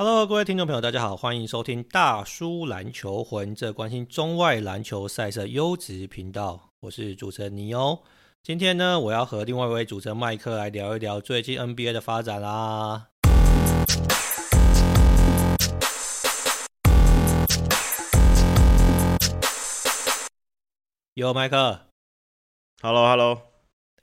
Hello，各位听众朋友，大家好，欢迎收听大叔篮球魂，这关心中外篮球赛事优质频道。我是主持人尼欧。今天呢，我要和另外一位主持人麦克来聊一聊最近 NBA 的发展啦。有麦克，Hello，Hello。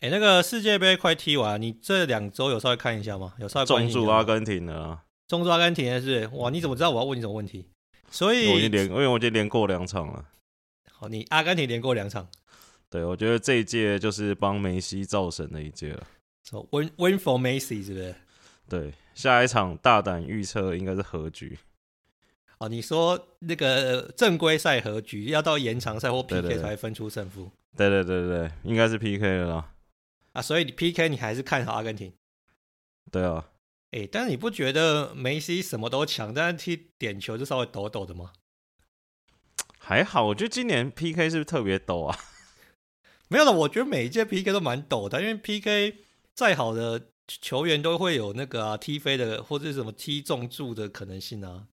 哎，那个世界杯快踢完，你这两周有稍微看一下吗？有稍微关注阿根廷的，中注阿根廷的是哇？你怎么知道我要问你什么问题？所以我已经连，因为我已经连过两场了。好，你阿根廷连过两场。对，我觉得这一届就是帮梅西造神的一届了。So win win for Messi 是不是？对，下一场大胆预测应该是和局。哦，你说那个正规赛和局要到延长赛或 PK 才分出胜负？对对对对，应该是 PK 了啦。啊，所以你 PK 你还是看好阿根廷？对啊。哎、欸，但是你不觉得梅西什么都强，但是踢点球就稍微抖抖的吗？还好，我觉得今年 PK 是不是特别抖啊？没有了，我觉得每一届 PK 都蛮抖的，因为 PK 再好的球员都会有那个啊踢飞的或者什么踢中柱的可能性啊。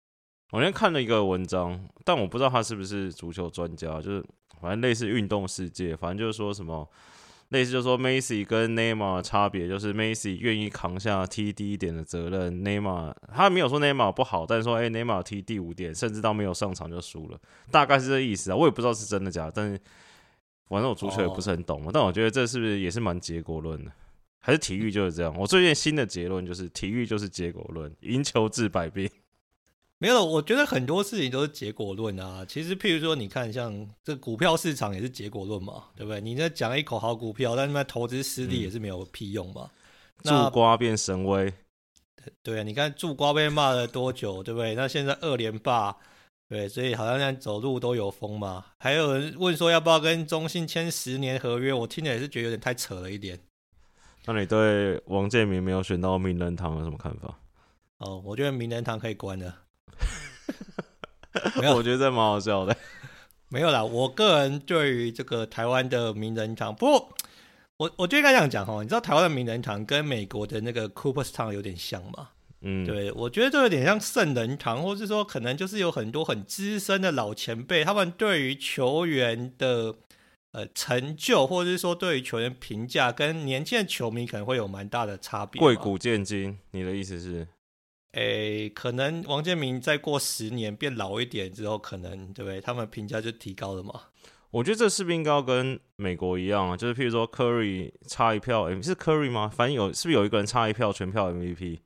我那天看了一个文章，但我不知道他是不是足球专家，就是反正类似运动世界，反正就是说什么类似就是说梅西跟 Neymar 差别，就是，Macy 愿意扛下踢低一点的责任，，Neymar 他没有说 Neymar 不好，但是说哎内马尔踢第五点，甚至到没有上场就输了，大概是这意思啊，我也不知道是真的假的，但是。反正我足球也不是很懂，oh. 但我觉得这是不是也是蛮结果论的？还是体育就是这样？我最近新的结论就是体育就是结果论，赢球治百病。没有，我觉得很多事情都是结果论啊。其实，譬如说，你看像这股票市场也是结果论嘛，对不对？你在讲一口好股票，但是那投资失利也是没有屁用嘛。嗯、那助瓜变神威，对啊，你看助瓜被骂了多久，对不对？那现在二连霸。对，所以好像现在走路都有风嘛。还有人问说要不要跟中信签十年合约，我听着也是觉得有点太扯了一点。那你对王建民没有选到名人堂有什么看法？哦，我觉得名人堂可以关了。没有，我觉得这蛮好笑的。没有啦，我个人对于这个台湾的名人堂，不过我我就应该这样讲哈，你知道台湾的名人堂跟美国的那个 Cooperstown 有点像吗？嗯，对，我觉得这有点像圣人堂，或是说可能就是有很多很资深的老前辈，他们对于球员的呃成就，或者是说对于球员评价，跟年轻的球迷可能会有蛮大的差别。贵古见今，你的意思是？诶，可能王建民再过十年变老一点之后，可能对不对？他们评价就提高了嘛？我觉得这是不是应该要跟美国一样啊？就是譬如说，Curry 差一票，诶，是 Curry 吗？反正有，是不是有一个人差一票全票 MVP？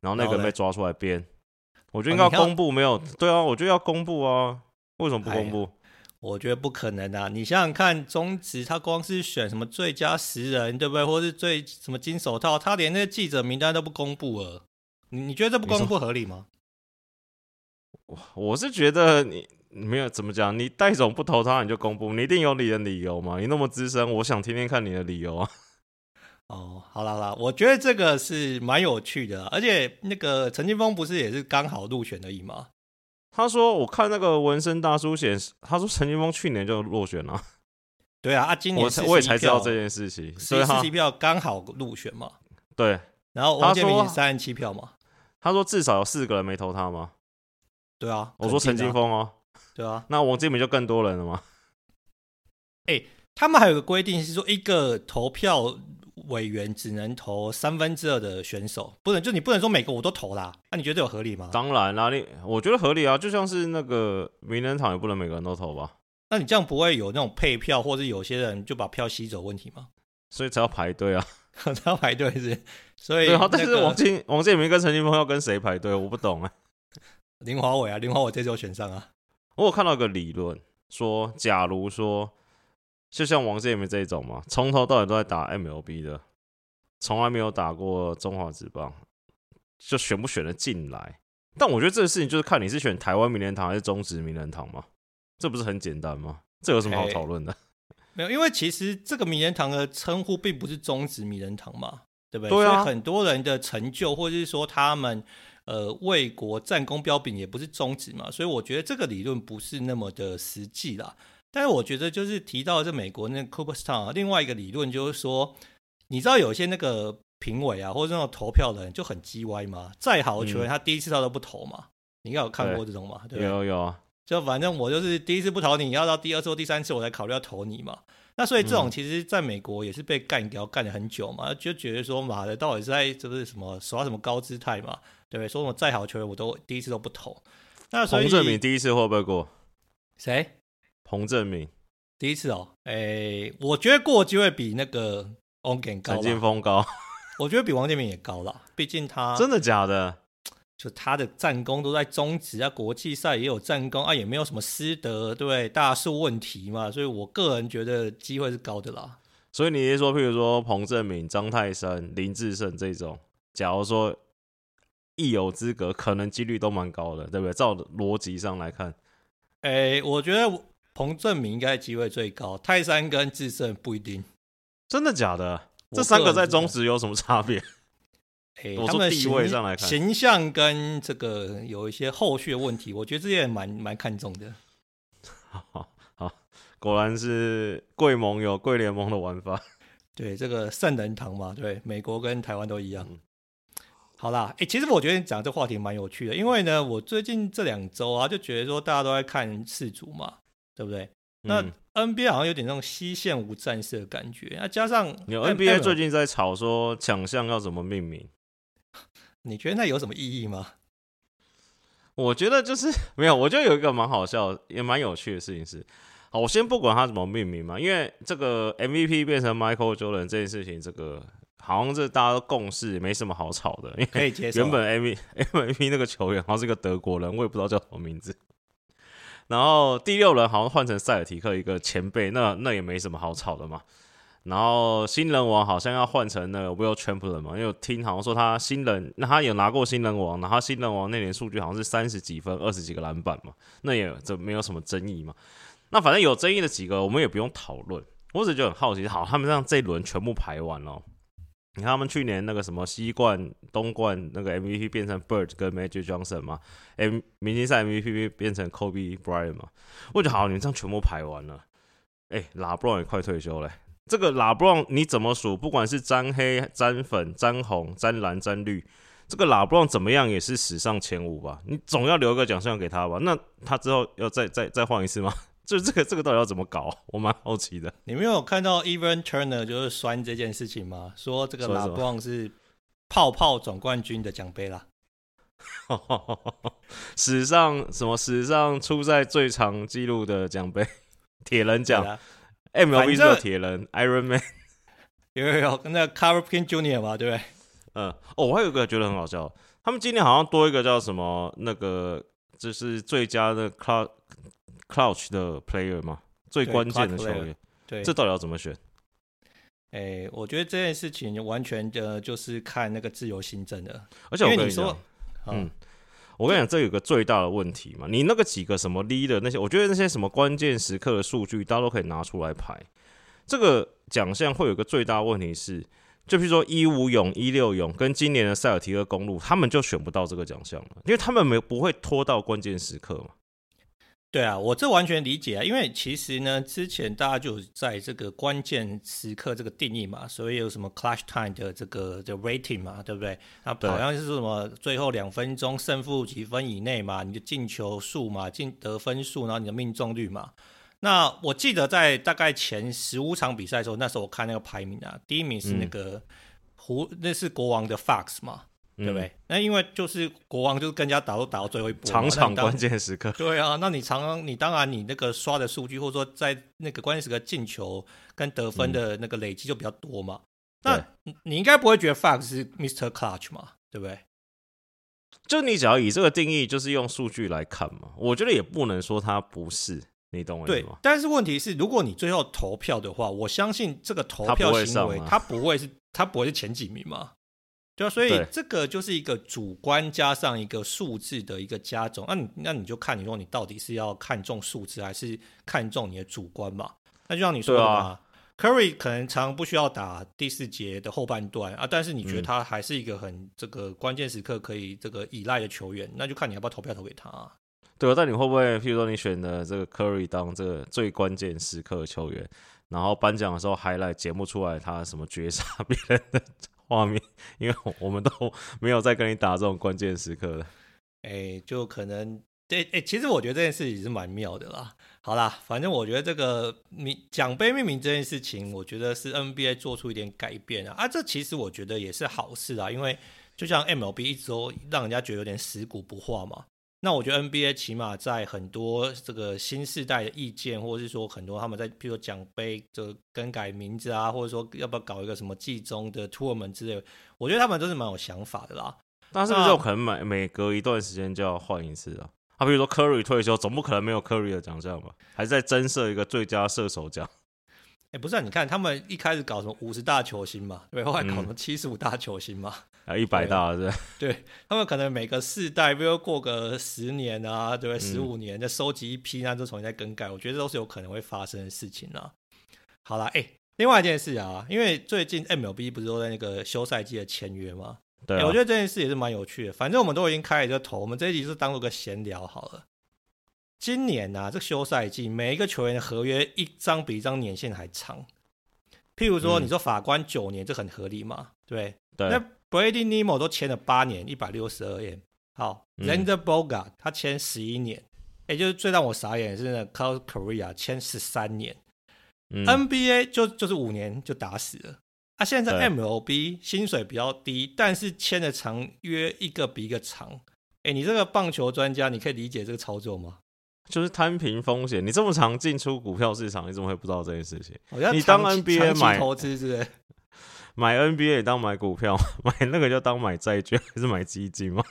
然后那个人被抓出来编，我觉得应该要公布，没有？对啊，我觉得要公布啊，为什么不公布？我觉得不可能啊！你想想看，中职他光是选什么最佳十人，对不对？或是最什么金手套，他连那个记者名单都不公布了。你你觉得这不公不合理吗？我我是觉得你没有怎么讲，你戴总不投他，你就公布，你一定有你的理由嘛？你那么资深，我想听听看你的理由啊。哦，好啦好啦，我觉得这个是蛮有趣的，而且那个陈金峰不是也是刚好入选而已吗？他说，我看那个纹身大叔显示，他说陈金峰去年就落选了。对啊，啊，今年我我也才知道这件事情，所以四十票刚好入选嘛。对，然后王建民三十七票嘛。他说至少有四个人没投他吗？对啊，我说陈金峰哦。对啊，那王建民就更多人了吗？哎、欸，他们还有个规定是说一个投票。委员只能投三分之二的选手，不能就你不能说每个我都投啦。那、啊、你觉得有合理吗？当然啦，你我觉得合理啊，就像是那个名人堂也不能每个人都投吧？那你这样不会有那种配票，或者有些人就把票吸走问题吗？所以才要排队啊，才要排队是。所以、那个，但是王建王建民跟陈金峰要跟谁排队？我不懂啊。林华伟啊，林华伟这次选上啊。我有看到一个理论说，假如说。就像王建民这种嘛，从头到尾都在打 MLB 的，从来没有打过中华职棒，就选不选得进来？但我觉得这个事情就是看你是选台湾名人堂还是中职名人堂嘛，这不是很简单吗？这有什么好讨论的？没有，因为其实这个名人堂的称呼并不是中职名人堂嘛，对不对？对啊。所以很多人的成就，或者是说他们呃为国战功彪炳，也不是宗旨嘛，所以我觉得这个理论不是那么的实际啦。但是我觉得，就是提到这美国那个 Cooperstown，另外一个理论就是说，你知道有些那个评委啊，或者那种投票的人就很鸡歪嘛。再好的球员，他第一次他都不投嘛。嗯、你应该有看过这种嘛？对，对，有有啊。就反正我就是第一次不投你，要到第二次或第三次我才考虑要投你嘛。那所以这种其实在美国也是被干掉干了很久嘛，就觉得说妈的到底是在就是什么耍什么高姿态嘛？对不对？说什么再好球员我都第一次都不投。那彭正明第一次会不会过？谁？彭正明第一次哦，哎、欸，我觉得过机会比那个王建民高。陈金峰高，我觉得比王建民也高了，毕竟他真的假的？就他的战功都在中职啊，国际赛也有战功啊，也没有什么师德，对不对？大数问题嘛，所以我个人觉得机会是高的啦。所以你是说，譬如说彭正明、张泰山、林志胜这种，假如说一有资格，可能几率都蛮高的，对不对？照逻辑上来看，哎、欸，我觉得。彭正明应该机会最高，泰山跟志胜不一定。真的假的？这三个在中职有什么差别？哎、欸，他们地位上来看，形象跟这个有一些后续的问题，我觉得这些也蛮蛮看重的。好，好，果然是贵盟有贵联盟的玩法。对，这个圣人堂嘛，对，美国跟台湾都一样。嗯、好啦，哎、欸，其实我觉得讲这话题蛮有趣的，因为呢，我最近这两周啊，就觉得说大家都在看世足嘛。对不对？那 NBA 好像有点那种西线无战事的感觉。那加上有 NBA 最近在吵说奖项要怎么命名，你觉得那有什么意义吗？我觉得就是 没有。我觉得有一个蛮好笑也蛮有趣的事情是，好，我先不管他怎么命名嘛，因为这个 MVP 变成 Michael Jordan 这件事情，这个好像是大家都共识，没什么好吵的。因为可以接受。原本 MVP MVP 那个球员好像是个德国人，我也不知道叫什么名字。然后第六人好像换成塞尔提克一个前辈，那那也没什么好吵的嘛。然后新人王好像要换成那个 Will Chamberlain 嘛，因为我听好像说他新人，那他有拿过新人王，然后他新人王那年数据好像是三十几分、二十几个篮板嘛，那也这没有什么争议嘛。那反正有争议的几个我们也不用讨论，我只就很好奇，好，他们让这一轮全部排完了。你看他们去年那个什么西冠、东冠那个 MVP 变成 Bird 跟 Magic Johnson 嘛，M 明星赛 MVP 变成 Kobe Bryant 嘛，我觉得好，你们这样全部排完了，哎、欸，拉布朗也快退休了，这个拉布朗你怎么数？不管是沾黑、沾粉、沾红、沾蓝、沾绿，这个拉布朗怎么样也是史上前五吧？你总要留个奖项给他吧？那他之后要再再再换一次吗？就这个这个到底要怎么搞？我蛮好奇的。你没有看到 Evan Turner 就是酸这件事情吗？说这个拉布朗是泡泡总冠军的奖杯啦。史上什么？史上出赛最长纪录的奖杯，铁人奖。MLB 是铁人 Iron Man。有有有，跟那个 Carl Payne Jr. 嘛，对不对？嗯。哦，我还有一个觉得很好笑，他们今年好像多一个叫什么？那个就是最佳的 Clutch Clutch 的 player 嘛？最关键的球员，对，这到底要怎么选？哎、欸，我觉得这件事情完全的就是看那个自由行政的。而且我跟你说，嗯，我跟你讲，这有个最大的问题嘛，你那个几个什么 leader 那些，我觉得那些什么关键时刻的数据，大家都可以拿出来排。这个奖项会有个最大的问题是，就比如说一五勇、一六勇跟今年的塞尔提克公路，他们就选不到这个奖项了，因为他们没不会拖到关键时刻嘛。对啊，我这完全理解啊，因为其实呢，之前大家就在这个关键时刻这个定义嘛，所以有什么 clutch time 的这个的 rating 嘛，对不对？那好像是说什么最后两分钟胜负几分以内嘛，你的进球数嘛，进得分数，然后你的命中率嘛。那我记得在大概前十五场比赛的时候，那时候我看那个排名啊，第一名是那个湖，嗯、那是国王的 Fox 嘛。对不对？嗯、那因为就是国王就是跟人家打都打到最后一波，场场关键时刻。对啊，那你常常你当然你那个刷的数据，或者说在那个关键时刻进球跟得分的那个累积就比较多嘛。嗯、那你应该不会觉得 Fox 是 Mr. Clutch 嘛？对不对？就你只要以这个定义，就是用数据来看嘛。我觉得也不能说他不是，你懂我意思吗？对。但是问题是，如果你最后投票的话，我相信这个投票行为，他不，不会是他不会是前几名嘛？对啊，所以这个就是一个主观加上一个数字的一个加总。那你那你就看你说你到底是要看重数字还是看重你的主观嘛？那就像你说的嘛，啊，Curry 可能常常不需要打第四节的后半段啊，但是你觉得他还是一个很这个关键时刻可以这个依赖的球员，那就看你要不要投票投给他啊。对啊，但你会不会，譬如说你选的这个 Curry 当这个最关键时刻的球员，然后颁奖的时候还来节目出来他什么绝杀别人的？画面，因为我们都 没有再跟你打这种关键时刻了。哎、就可能对，哎、其实我觉得这件事情是蛮妙的啦。好啦，反正我觉得这个名奖杯命名这件事情，我觉得是 NBA 做出一点改变啊。啊，这其实我觉得也是好事啊，因为就像 MLB 一直都让人家觉得有点死骨不化嘛。那我觉得 NBA 起码在很多这个新世代的意见，或者是说很多他们在譬如说奖杯就更改名字啊，或者说要不要搞一个什么季中的 tournament 之类的，我觉得他们都是蛮有想法的啦。但是不是有可能每每隔一段时间就要换一次啊？他比如说 Curry 退休，总不可能没有 Curry 的奖项吧？还是在增设一个最佳射手奖？哎，欸、不是、啊，你看他们一开始搞什么五十大球星嘛，对，后来搞什么七十五大球星嘛，啊，一百大是吧？对，他们可能每个世代，比如过个十年啊，对不对？十五年再收集一批，那就重新再更改，我觉得这都是有可能会发生的事情啊。好了，哎，另外一件事啊，因为最近 MLB 不是都在那个休赛季的签约吗？对、啊，我觉得这件事也是蛮有趣的。反正我们都已经开了这个头，我们这一集是当做个闲聊好了。今年啊，这个休赛季每一个球员的合约一张比一张年限还长。譬如说，你说法官九年，这很合理嘛？对。对。那 Brady Nimmo 都签了八年，一百六十二 M。好，Xander Bogaerts 他签十一年，也就是最让我傻眼的是那 Carlos Correa 签十三年。嗯、NBA 就就是五年就打死了。啊，现在 MLB 薪水比较低，但是签的长约一个比一个长。哎，你这个棒球专家，你可以理解这个操作吗？就是摊平风险，你这么常进出股票市场，你怎么会不知道这件事情？你当 NBA 买投资是不是？买 NBA 也当买股票，买那个就当买债券还是买基金吗？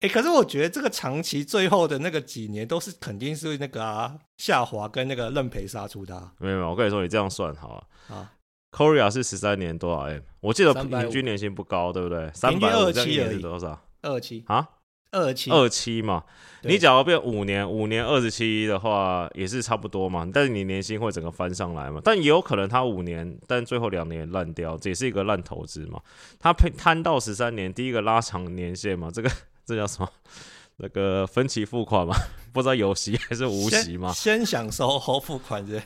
哎、欸，可是我觉得这个长期最后的那个几年都是肯定是那个啊下滑跟那个认赔杀出的、啊。没有没有，我跟你说，你这样算好了。啊，Correa 是十三年多少 M？我记得平均年薪不高，对不对？三百二七而已，多少？二七啊？二七二七嘛，你假如变五年，五年二十七的话，也是差不多嘛。但是你年薪会整个翻上来嘛？但也有可能他五年，但最后两年烂掉，这也是一个烂投资嘛。他摊到十三年，第一个拉长年限嘛，这个 这叫什么？那个分期付款嘛？不知道有息还是无息嘛？先，先享受后付款是。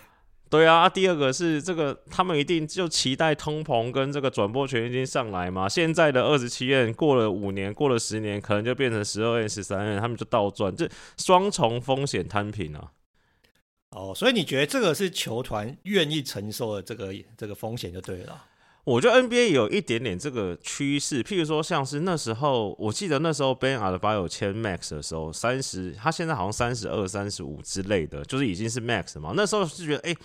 对啊，第二个是这个，他们一定就期待通膨跟这个转播权已经上来嘛。现在的二十七 M 过了五年，过了十年，可能就变成十二 M、十三 M，他们就倒赚，这双重风险摊平啊。哦，所以你觉得这个是球团愿意承受的这个这个风险就对了。我觉得 NBA 有一点点这个趋势，譬如说像是那时候，我记得那时候 Ben Adebayo 签 Max 的时候，三十，他现在好像三十二、三十五之类的，就是已经是 Max 嘛。那时候是觉得，哎、欸，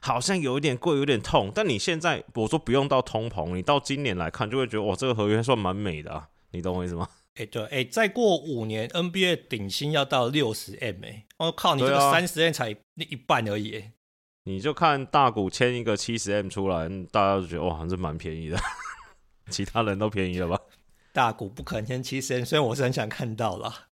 好像有一点贵，有点痛。但你现在我说不用到通膨，你到今年来看，就会觉得哇，这个合约算蛮美的、啊，你懂我意思吗？哎、欸，对，哎、欸，再过五年 NBA 顶薪要到六十 M，哎，我靠，你这个三十 M 才那一半而已、欸。你就看大股签一个七十 M 出来，大家都觉得哇，还是蛮便宜的。其他人都便宜了吧？大股不可能签七十 M，所以我是很想看到了。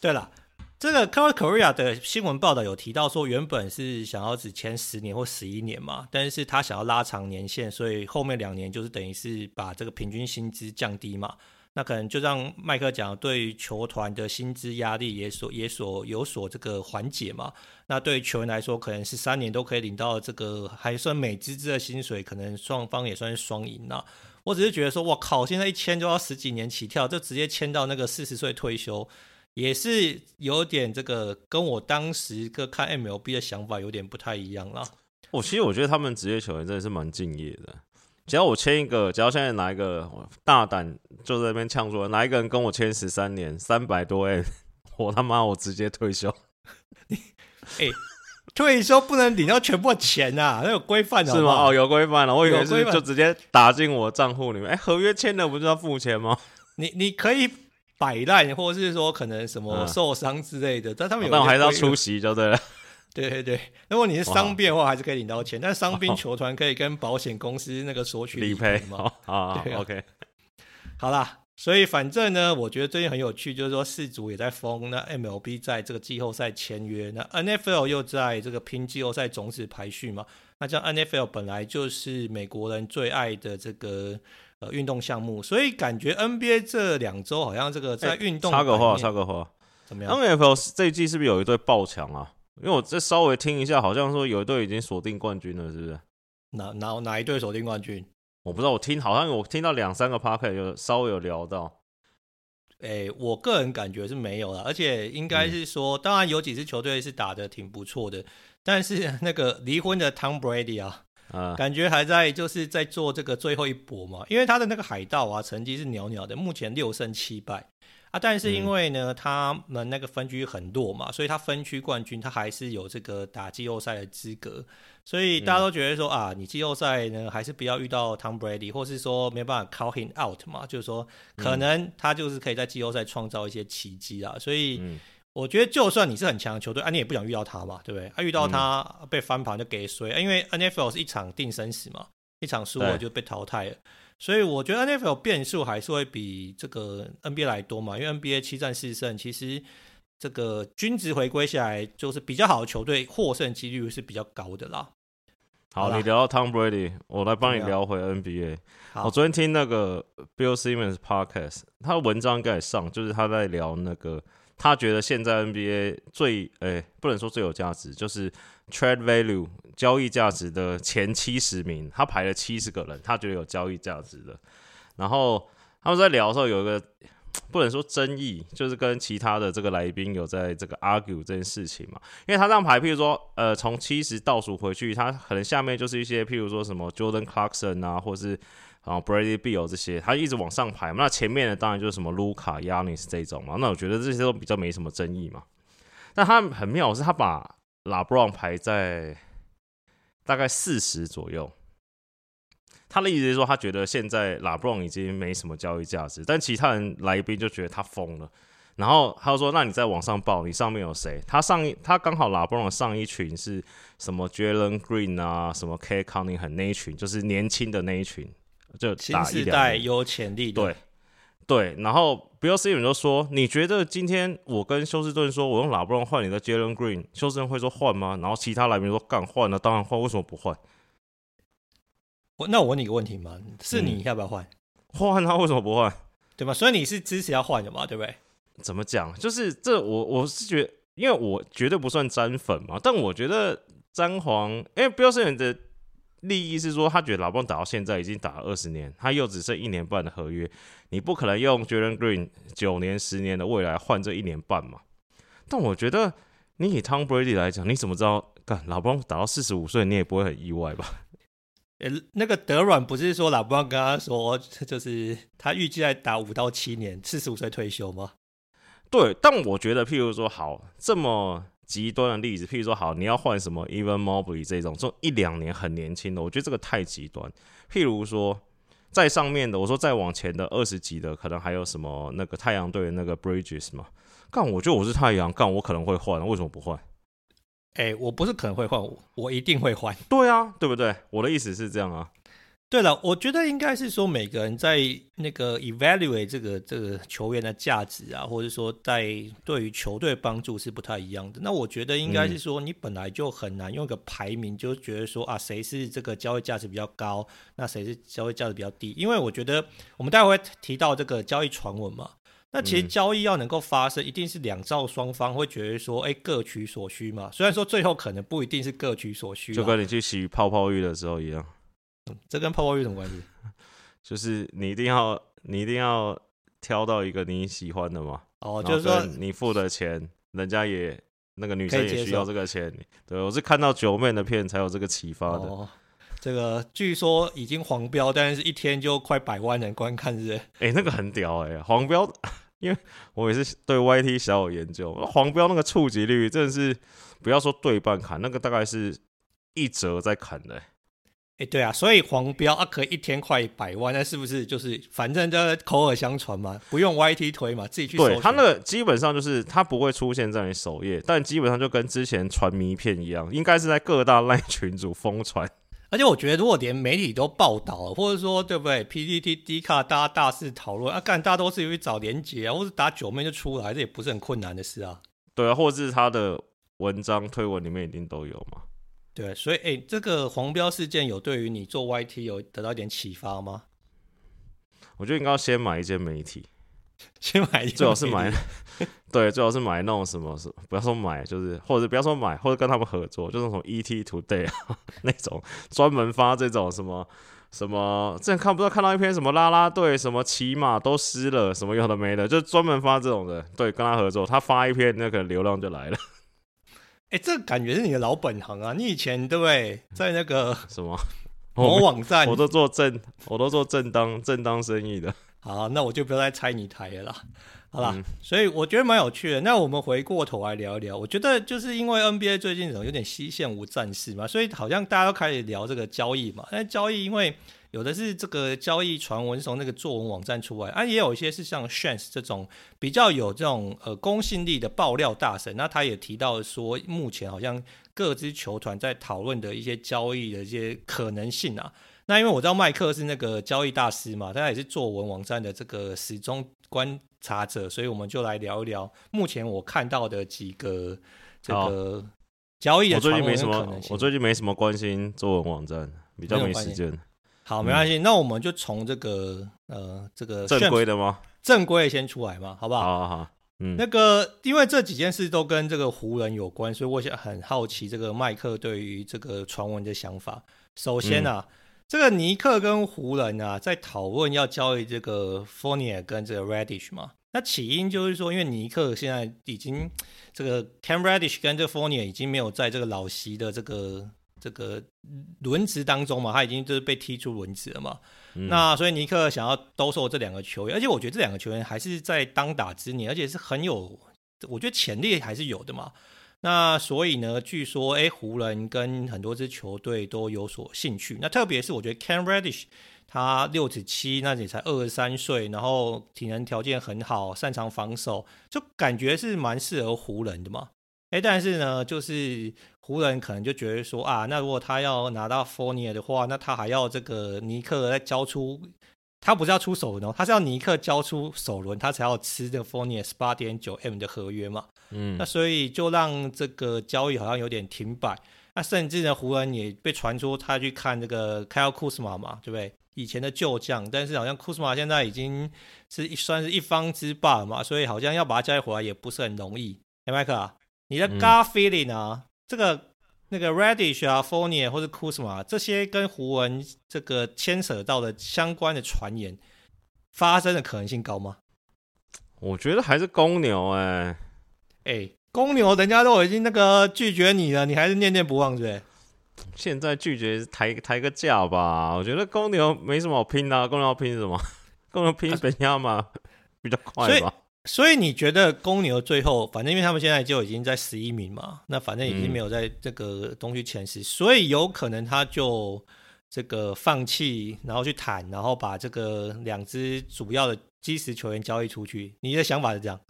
对了，这个 karl korea 的新闻报道有提到说，原本是想要只签十年或十一年嘛，但是他想要拉长年限，所以后面两年就是等于是把这个平均薪资降低嘛。那可能就让麦克讲，对于球团的薪资压力也所也所有所这个缓解嘛。那对于球员来说，可能是三年都可以领到这个还算美滋滋的薪水，可能双方也算是双赢啦。我只是觉得说，哇靠，现在一签就要十几年起跳，就直接签到那个四十岁退休，也是有点这个跟我当时个看 MLB 的想法有点不太一样啦。我其实我觉得他们职业球员真的是蛮敬业的。只要我签一个，只要现在拿一个大胆就在那边呛说，哪一个人跟我签十三年三百多 M，我他妈我直接退休。你哎、欸，退休不能领到全部的钱啊，那有规范的。是吗？哦，有规范了，我以为是就直接打进我账户里面。哎、欸，合约签了不是要付钱吗？你你可以摆烂，或者是说可能什么受伤之类的，嗯、但他们有，但我还是要出席就对了。对对对，如果你是伤病的话，还是可以领到钱，哇但伤兵球团可以跟保险公司那个索取理赔嘛？啊，OK，好啦，所以反正呢，我觉得最近很有趣，就是说世足也在封，那 MLB 在这个季后赛签约，那 NFL 又在这个拼季后赛种子排序嘛？那这样 NFL 本来就是美国人最爱的这个呃运动项目，所以感觉 NBA 这两周好像这个在运动、欸、插个话，插个话，怎么样？NFL 这一季是不是有一队爆强啊？因为我再稍微听一下，好像说有一队已经锁定冠军了，是不是？哪哪哪一队锁定冠军？我不知道，我听好像我听到两三个 podcast 有稍微有聊到。诶、欸，我个人感觉是没有了，而且应该是说，嗯、当然有几支球队是打的挺不错的，但是 那个离婚的 Tom Brady 啊，啊，感觉还在就是在做这个最后一搏嘛，因为他的那个海盗啊，成绩是袅袅的，目前六胜七败。啊，但是因为呢，嗯、他们那个分区很弱嘛，所以他分区冠军，他还是有这个打季后赛的资格。所以大家都觉得说、嗯、啊，你季后赛呢，还是不要遇到 Tom Brady，或是说没办法 call him out 嘛，就是说可能他就是可以在季后赛创造一些奇迹啊。所以我觉得，就算你是很强的球队，啊，你也不想遇到他嘛，对不对？啊，遇到他被翻盘就给谁、啊？因为 NFL 是一场定生死嘛，一场输了就被淘汰了。所以我觉得 NFL 变数还是会比这个 NBA 来多嘛，因为 NBA 七战四胜，其实这个均值回归下来，就是比较好的球队获胜几率是比较高的啦。好，好你聊到 Tom Brady，我来帮你聊回 NBA。我昨天听那个 Bill Simmons Podcast，他的文章应该也上，就是他在聊那个，他觉得现在 NBA 最诶、不能说最有价值，就是 Trade Value。交易价值的前七十名，他排了七十个人，他觉得有交易价值的。然后他们在聊的时候，有一个 不能说争议，就是跟其他的这个来宾有在这个 argue 这件事情嘛。因为他这样排，譬如说，呃，从七十倒数回去，他可能下面就是一些譬如说什么 Jordan Clarkson 啊，或是啊 Bradley Beal 这些，他一直往上排嘛。那前面的当然就是什么 Luka、Giannis 这种嘛。那我觉得这些都比较没什么争议嘛。但他很妙是，他把 LeBron 排在。大概四十左右，他的意思是说，他觉得现在拉布朗已经没什么交易价值，但其他人来宾就觉得他疯了。然后他就说：“那你再往上报，你上面有谁？”他上一他刚好拉布朗上一群是什么？Jalen Green 啊，什么 Cade Cunningham 那一群，就是年轻的那一群，就打一代有潜力的。对对，然后。Bill Simmons 就说：“你觉得今天我跟休斯顿说，我用拉布隆换你的 Jalen Green，休斯顿会说换吗？然后其他来宾说干换了，当然换，为什么不换？我那我问你一个问题嘛，是你要不要换？换、嗯、他为什么不换？对吧？所以你是支持要换的嘛，对不对？怎么讲？就是这我我是觉得，因为我绝对不算沾粉嘛，但我觉得沾黄，因为 Bill Simmons 的。”利益是说，他觉得老布朗打到现在已经打了二十年，他又只剩一年半的合约，你不可能用 Jalen Green 九年、十年的未来换这一年半嘛。但我觉得，你以 Tom Brady 来讲，你怎么知道？干老布朗打到四十五岁，你也不会很意外吧？呃、欸，那个德软不是说老布朗跟他说，就是他预计在打五到七年，四十五岁退休吗？对，但我觉得，譬如说，好这么。极端的例子，譬如说，好，你要换什么 Even Mobley 这种，这种一两年很年轻的，我觉得这个太极端。譬如说，在上面的，我说再往前的二十级的，可能还有什么那个太阳队的那个 Bridges 嘛？干，我觉得我是太阳，干，我可能会换，为什么不换？哎、欸，我不是可能会换，我一定会换。对啊，对不对？我的意思是这样啊。对了，我觉得应该是说每个人在那个 evaluate 这个这个球员的价值啊，或者说在对于球队帮助是不太一样的。那我觉得应该是说，你本来就很难用一个排名，就觉得说啊，谁是这个交易价值比较高，那谁是交易价值比较低。因为我觉得我们待会会提到这个交易传闻嘛，那其实交易要能够发生，一定是两造双方会觉得说，哎，各取所需嘛。虽然说最后可能不一定是各取所需，就跟你去洗泡泡浴的时候一样。嗯、这跟泡泡浴什么关系？就是你一定要，你一定要挑到一个你喜欢的嘛。哦，就是说你付的钱，人家也那个女生也需要这个钱。对，我是看到九妹的片才有这个启发的。哦，这个据说已经黄标，但是一天就快百万人观看，是不是？哎，那个很屌哎，黄标，因为我也是对 YT 小有研究，黄标那个触及率真的是不要说对半砍，那个大概是一折在砍的。哎、欸，对啊，所以黄标啊，可以一天快百万，那是不是就是反正就口耳相传嘛，不用 YT 推嘛，自己去搜。对，他那个基本上就是他不会出现在你首页，但基本上就跟之前传迷片一样，应该是在各大 LINE 群组疯传。而且我觉得，如果连媒体都报道了，或者说对不对？PPT、D 卡大家大肆讨论啊，干大家都是去找连结啊，或是打九妹就出来，这也不是很困难的事啊。对啊，或者是他的文章推文里面一定都有嘛。对，所以哎，这个黄标事件有对于你做 YT 有得到一点启发吗？我觉得应该要先买一间媒体，先买最好是买，对，最好是买那种什么，不要说买，就是或者不要说买，或者跟他们合作，就是什么 ET Today 啊那种专门发这种什么什么之前看不知道看到一篇什么啦啦队什么骑马都湿了，什么有的没的，就专门发这种的。对，跟他合作，他发一篇，那个流量就来了。哎、欸，这个感觉是你的老本行啊！你以前对不对？在那个什么 某网站，我都做正，我都做正当正当生意的。好，那我就不要再拆你台了啦。好啦，嗯、所以我觉得蛮有趣的。那我们回过头来聊一聊，我觉得就是因为 NBA 最近怎么有点西线无战事嘛，所以好像大家都开始聊这个交易嘛。那交易因为有的是这个交易传闻从那个作文网站出来，啊，也有一些是像 Shans 这种比较有这种呃公信力的爆料大神。那他也提到说，目前好像各支球团在讨论的一些交易的一些可能性啊。那因为我知道麦克是那个交易大师嘛，他也是作文网站的这个始终观察者，所以我们就来聊一聊目前我看到的几个这个交易。我最近没什么，我最近没什么关心作文网站，比较没时间。好，没关系，嗯、那我们就从这个呃这个正规的吗？正规的先出来嘛，好不好？好好好。嗯，那个因为这几件事都跟这个湖人有关，所以我想很好奇这个麦克对于这个传闻的想法。首先啊。嗯这个尼克跟湖人啊，在讨论要交易这个 Fournier 跟这个 Reddish 嘛。那起因就是说，因为尼克现在已经这个 Cam Raddish 跟这个 Fournier 已经没有在这个老席的这个这个轮值当中嘛，他已经就是被踢出轮值了嘛。嗯、那所以尼克想要兜售这两个球员，而且我觉得这两个球员还是在当打之年，而且是很有，我觉得潜力还是有的嘛。那所以呢，据说诶，湖人跟很多支球队都有所兴趣。那特别是我觉得 Cam Reddish 他六尺七，那也才二十三岁，然后体能条件很好，擅长防守，就感觉是蛮适合湖人的嘛。诶，但是呢，就是湖人可能就觉得说啊，那如果他要拿到 Fournier 的话，那他还要这个尼克再交出。他不是要出首轮哦，他是要尼克交出首轮，他才要吃这个 Fournier 十八点九 M 的合约嘛。嗯，那所以就让这个交易好像有点停摆。那甚至呢，湖人也被传出他去看这个 Kyle Kuzma 嘛，对不对？以前的旧将，但是好像 Kuzma 现在已经是一算是一方之霸了嘛，所以好像要把他交易回来也不是很容易。哎，麦克啊，你的 gut feeling 啊，嗯、这个。那个 Reddish 啊，Fournier 或者 Kuzma 这些跟湖人这个牵扯到的相关的传言发生的可能性高吗？我觉得还是公牛哎、欸，哎、欸，公牛人家都已经那个拒绝你了，你还是念念不忘对？现在拒绝抬抬个价吧，我觉得公牛没什么好拼的、啊，公牛要拼什么？公牛拼本亚马比较快吧。所以你觉得公牛最后，反正因为他们现在就已经在十一名嘛，那反正已经没有在这个东区前十，嗯、所以有可能他就这个放弃，然后去谈，然后把这个两支主要的基石球员交易出去。你的想法是这样？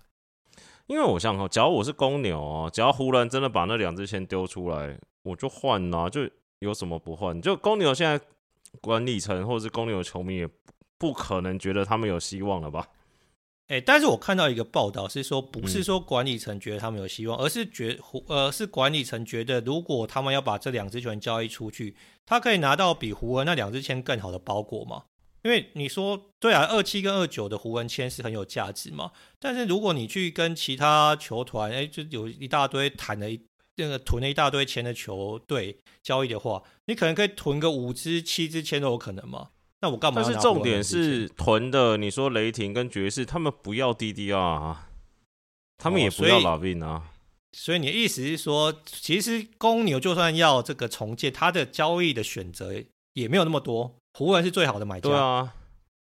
因为我想哈，只要我是公牛啊，只要湖人真的把那两支先丢出来，我就换呐，就有什么不换？就公牛现在管理层或者是公牛球迷也不可能觉得他们有希望了吧？哎，但是我看到一个报道是说，不是说管理层觉得他们有希望，嗯、而是觉呃是管理层觉得，如果他们要把这两支球员交易出去，他可以拿到比湖人那两支签更好的包裹嘛？因为你说对啊，二七跟二九的湖人签是很有价值嘛。但是如果你去跟其他球团，哎，就有一大堆谈了一那个囤了一大堆钱的球队交易的话，你可能可以囤个五支七支签都有可能嘛。那我干嘛？但是重点是囤的，你说雷霆跟爵士，他们不要 DDR 啊，他们也不要 LaVine 啊。哦，所以，所以你的意思是说，其实公牛就算要这个重建，他的交易的选择也没有那么多。湖人是最好的买家。对啊，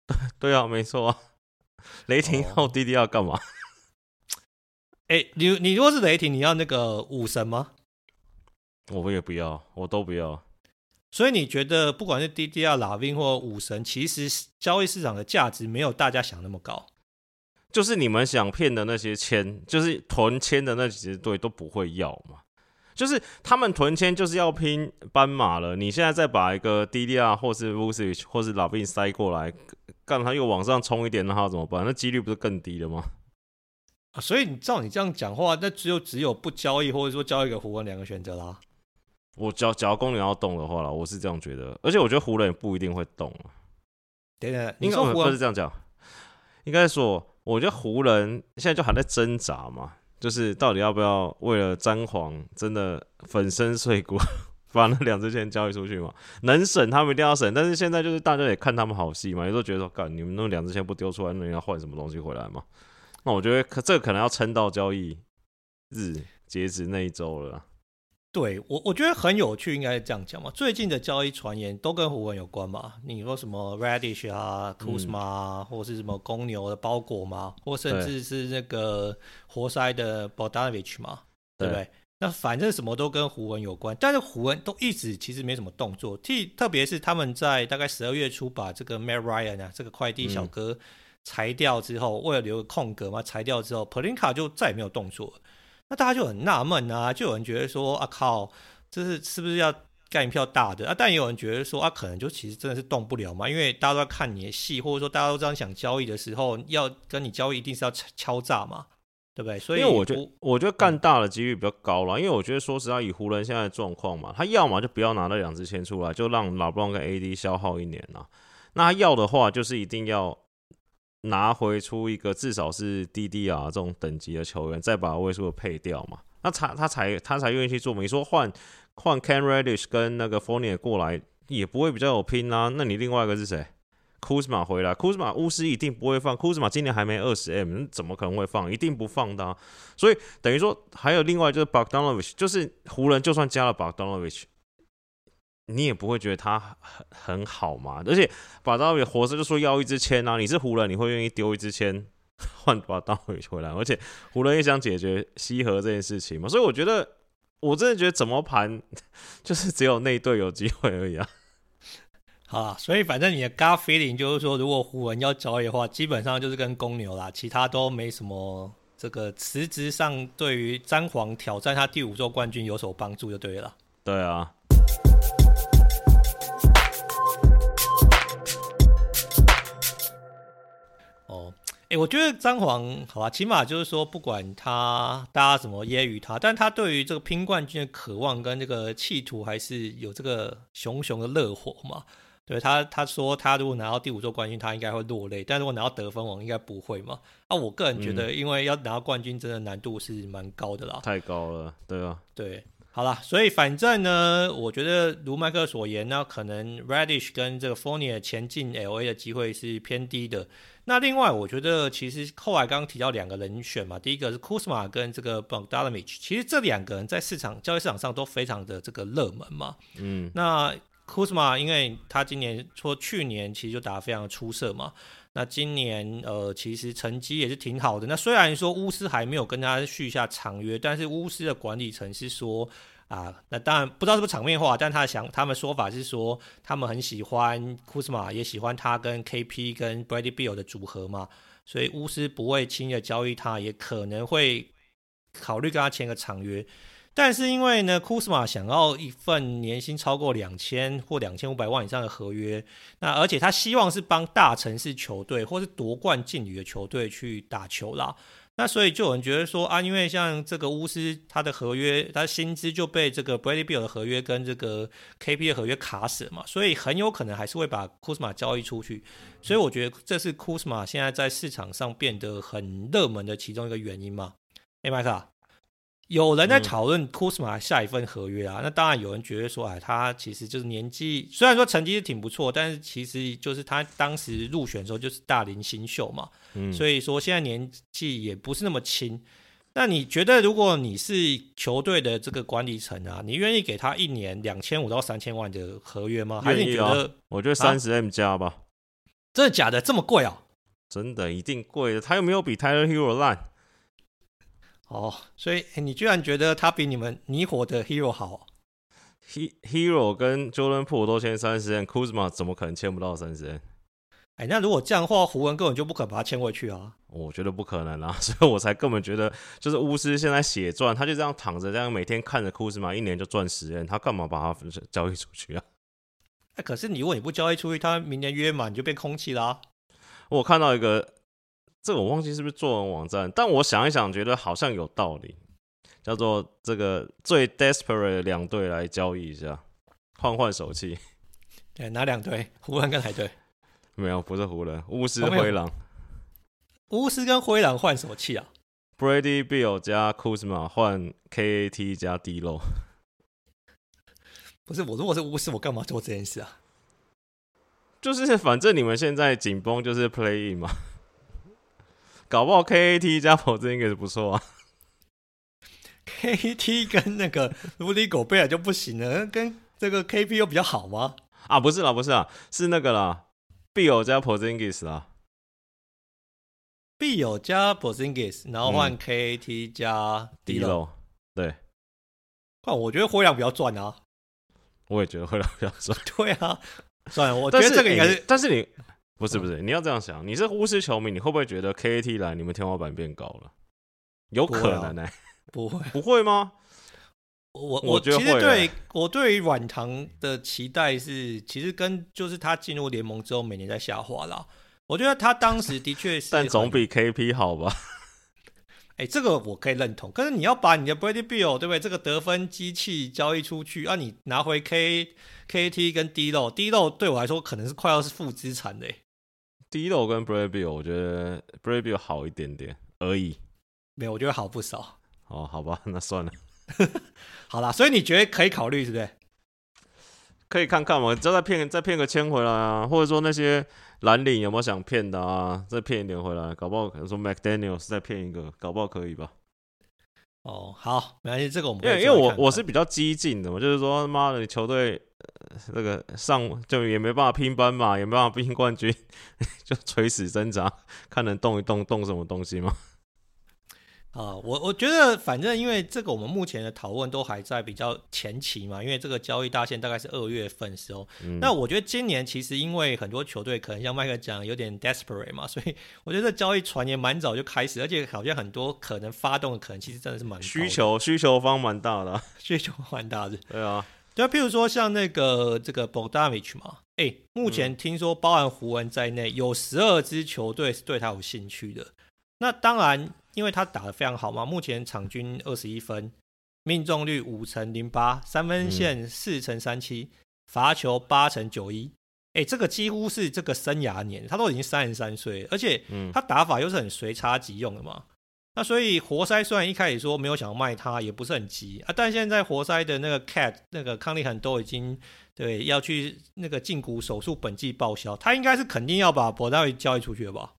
对啊，没错啊。雷霆要 DD 要干嘛？哎、你你如果是雷霆，你要那个武神吗？我也不要，我都不要。所以你觉得不管是 DDR、LaVine 或武神，其实交易市场的价值没有大家想那么高。就是你们想骗的那些签，就是囤签的那几支队都不会要嘛。就是他们囤签就是要拼斑马了。你现在再把一个 DDR 或是 Vucevic 或是 LaVine 塞过来，干他又往上冲一点，那他怎么办？那几率不是更低了吗？啊，所以你照你这样讲话，那只有只有不交易，或者说交易给湖人两个选择啦。我只要只要公牛要动的话了，我是这样觉得，而且我觉得湖人也不一定会动。等等，应该不是这样讲，应该说，我觉得湖人现在就还在挣扎嘛，就是到底要不要为了詹皇真的粉身碎骨，把那两支签交易出去嘛？能省他们一定要省，但是现在就是大家也看他们好戏嘛，有时候觉得说，干你们那两支签不丢出来，那你要换什么东西回来嘛？那我觉得可这可能要撑到交易日截止那一周了。对我，我觉得很有趣，应该是这样讲嘛。最近的交易传言都跟胡文有关嘛？你说什么 Reddish 啊、Kuzma 啊，嗯、或是什么公牛的包裹嘛，或甚至是那个活塞的 Bogdanovich 嘛，对，不对？那反正什么都跟胡文有关，但是胡文都一直其实没什么动作。特特别是他们在大概十二月初把这个 Matt Ryan 啊，这个快递小哥裁掉之后，嗯、为了留个空格嘛，裁掉之后，Pelinka 就再也没有动作。那大家就很纳闷啊，就有人觉得说啊靠，这是是不是要干一票大的啊？但也有人觉得说啊，可能就其实真的是动不了嘛，因为大家都在看你的戏，或者说大家都这样想交易的时候，要跟你交易一定是要敲诈嘛，对不对？所以因为我觉得我觉得干大的几率比较高了，嗯、因为我觉得说实在，以湖人现在的状况嘛，他要么就不要拿那两支签出来，就让老布朗跟 AD 消耗一年了。那他要的话，就是一定要。拿回出一个至少是 DDR 这种等级的球员，再把位数配掉嘛，那他他才他才愿意去做。你说换换 Cam Reddish 跟那个 Fournier 过来，也不会比较有拼啊。那你另外一个是谁？Kuzma 回来，Kuzma 巫师一定不会放。Kuzma 今年还没二十 M，怎么可能会放？一定不放的。所以等于说还有另外就是 Bogdanovich，就是湖人就算加了 Bogdanovich。你也不会觉得他很很好嘛？而且把刀也活着就说要一支签啊，你是湖人，你会愿意丢一支签 换把刀也回来？而且湖人也想解决西河这件事情嘛，所以我觉得我真的觉得怎么盘 就是只有那队有机会而已啊。好啊，所以反正你的 gut feeling 就是说，如果湖人要交易的话，基本上就是跟公牛啦，其他都没什么这个实质上对于詹皇挑战他第五座冠军有所帮助就对了。对啊。欸、我觉得张皇好吧，起码就是说，不管他大家怎么揶揄他，但他对于这个拼冠军的渴望跟这个企图，还是有这个熊熊的热火嘛。对他，他说他如果拿到第五座冠军，他应该会落泪；但如果拿到得分王，应该不会嘛。啊，我个人觉得，因为要拿到冠军，真的难度是蛮高的啦。太高了，对啊，对。好了，所以反正呢，我觉得如麦克所言，呢可能 Reddish 跟这个 Fournier 前进 LA 的机会是偏低的。那另外，我觉得其实后来刚刚提到两个人选嘛，第一个是 Kuzma 跟这个 Bogdanovich，其实这两个人在市场交易市场上都非常的这个热门嘛。嗯，那 Kuzma 因为他今年说去年其实就打得非常的出色嘛，那今年呃其实成绩也是挺好的。那虽然说巫师还没有跟他续下长约，但是巫师的管理层是说。啊，那当然不知道是不是场面话，但他想他们说法是说，他们很喜欢库斯马，也喜欢他跟 KP 跟 Brady Beal 的组合嘛，所以巫师不会轻易的交易他，也可能会考虑跟他签个长约。但是因为呢，库斯马想要一份年薪超过两千或两千五百万以上的合约，那而且他希望是帮大城市球队或是夺冠劲旅的球队去打球啦。那所以就有人觉得说啊，因为像这个巫师，他的合约，他薪资就被这个 Bradley Beal 的合约跟这个 KP 的合约卡死了嘛，所以很有可能还是会把 Kuzma 交易出去。所以我觉得这是 Kuzma 现在在市场上变得很热门的其中一个原因嘛。哎，麦克。有人在讨论库斯马下一份合约啊，嗯、那当然有人觉得说，哎，他其实就是年纪虽然说成绩是挺不错，但是其实就是他当时入选的时候就是大龄新秀嘛，嗯，所以说现在年纪也不是那么轻。那你觉得如果你是球队的这个管理层啊，你愿意给他一年两千五到三千万的合约吗？还是你觉得？我觉得三十 M 加吧。真的假的？这么贵啊？真的一定贵的。他又没有比 Tyler Herro 烂。哦，所以你居然觉得他比你们你火的 Herro 好？Herro 跟 Jordan Poole 都签三十 M，Kuzma 怎么可能签不到三十 M？哎，那如果这样的话，湖人根本就不可能把他签回去啊！我觉得不可能啊，所以我才根本觉得，就是巫师现在血赚，他就这样躺着，这样每天看着 Kuzma 一年就赚十 M，他干嘛把他交易出去啊？哎，可是你如果你不交易出去，他明年约满你就变空气啦。我看到一个。这个我忘记是不是作文网站，但我想一想，觉得好像有道理，叫做这个最 desperate 的两队来交易一下，换换手气。对，哪两队？湖人跟海队？没有，不是湖人，巫师灰狼。巫师跟灰狼换什么气啊？Brady Bill 加 Kuzma 换 KAT 加 D'Lo。不是我，如果是巫师，我干嘛做这件事啊？就是反正你们现在紧绷就是 play in 嘛，搞不好 KAT 加 Porzingis 不错啊。KAT 跟那个 Rudy Gobert 就不行了，跟这个 KP 又比较好吗？啊，不是啦，不是啦，是那个啦，Beal 加 Porzingis 啦，Beal 加 Porzingis，然后换 KAT 加 D'Lo，对。换我觉得灰狼比较赚啊。我也觉得灰狼比较赚。对啊。算了，我觉得这个应该是，是，但是你不是不是，你要这样想，你是巫师球迷，你会不会觉得 KAT 来，你们天花板变高了？有可能呢、欸？不会，不会吗？我我觉得其实对我对于软糖的期待是，其实跟就是他进入联盟之后每年在下滑啦。我觉得他当时的确是，但总比 KP 好吧？哎、欸，这个我可以认同。可是你要把你的 Beal 对不对？这个得分机器交易出去，啊，你拿回 K K T 跟 D'Lo，D'Lo 对我来说可能是快要是负资产的。D'Lo 跟 Bradley Beal，我觉得 Bradley Beal 好一点点而已。没有，我觉得好不少。哦，好吧，那算了。好啦，所以你觉得可以考虑，是不是？可以看看嘛，只要再骗再骗个签回来啊，或者说那些。蓝领有没有想骗的啊？再骗一点回来，搞不好可能说 McDaniel 是再骗一个，搞不好可以吧？哦，好，没关系，这个我们因为因为我我是比较激进的嘛，就是说妈的，你球队那、呃这个上就也没办法拼班嘛，也没办法 拼冠军，就垂死挣扎，看能动一动动什么东西吗？啊，我我觉得反正因为这个，我们目前的讨论都还在比较前期嘛，因为这个交易大限大概是二月份的时候。嗯、那我觉得今年其实因为很多球队可能像麦克讲有点 desperate 嘛，所以我觉得这交易传言蛮早就开始，而且好像很多可能发动的可能其实真的是蛮需求需求方蛮大的、啊，需求蛮大的。对啊，对啊，譬如说像那个这个 Bogdanovic 嘛，哎，目前听说包含湖人在内有十二支球队是对他有兴趣的。那当然。因为他打得非常好嘛，目前场均二十一分，命中率五成零八，三分线四成三七，罚球八成九一，哎，这个几乎是这个生涯年，他都已经三十三岁，而且他打法又是很随插即用的嘛，那所以活塞虽然一开始说没有想要卖他，也不是很急啊，但现在活塞的那个 Cat 那个康利汉都已经对要去那个胫骨手术本季报销，他应该是肯定要把博大维交易出去了吧？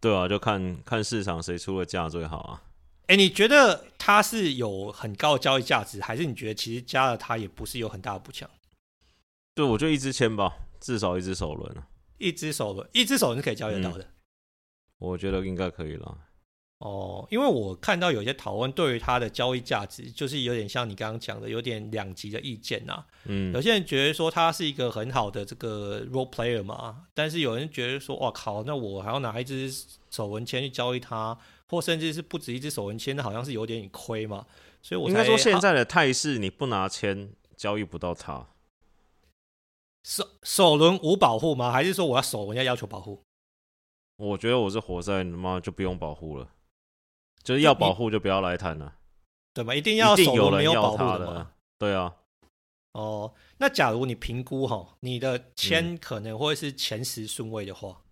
对啊，就看看市场谁出的价最好啊。哎，你觉得它是有很高的交易价值，还是你觉得其实加了它也不是有很大的补强？对，我就一支签吧，至少一支首轮啊。一支首轮，一支首轮是可以交易到的。嗯，我觉得应该可以了。哦，因为我看到有些讨论对于它的交易价值，就是有点像你刚刚讲的，有点两极的意见呐。嗯，有些人觉得说它是一个很好的这个 role player 嘛，但是有人觉得说，哇靠，那我还要拿一支手纹签去交易它，或甚至是不止一支手纹签，那好像是有点亏嘛。所以我才，应该说现在的态势，你不拿签交易不到它。首首轮无保护吗？还是说我要首轮要要求保护？我觉得我是活在，你妈就不用保护了。就是要保护就不要来谈了，对吧？一定要守有人要保护的嘛。对啊。哦，那假如你评估哈，你的签可能会是前十顺位的话，嗯、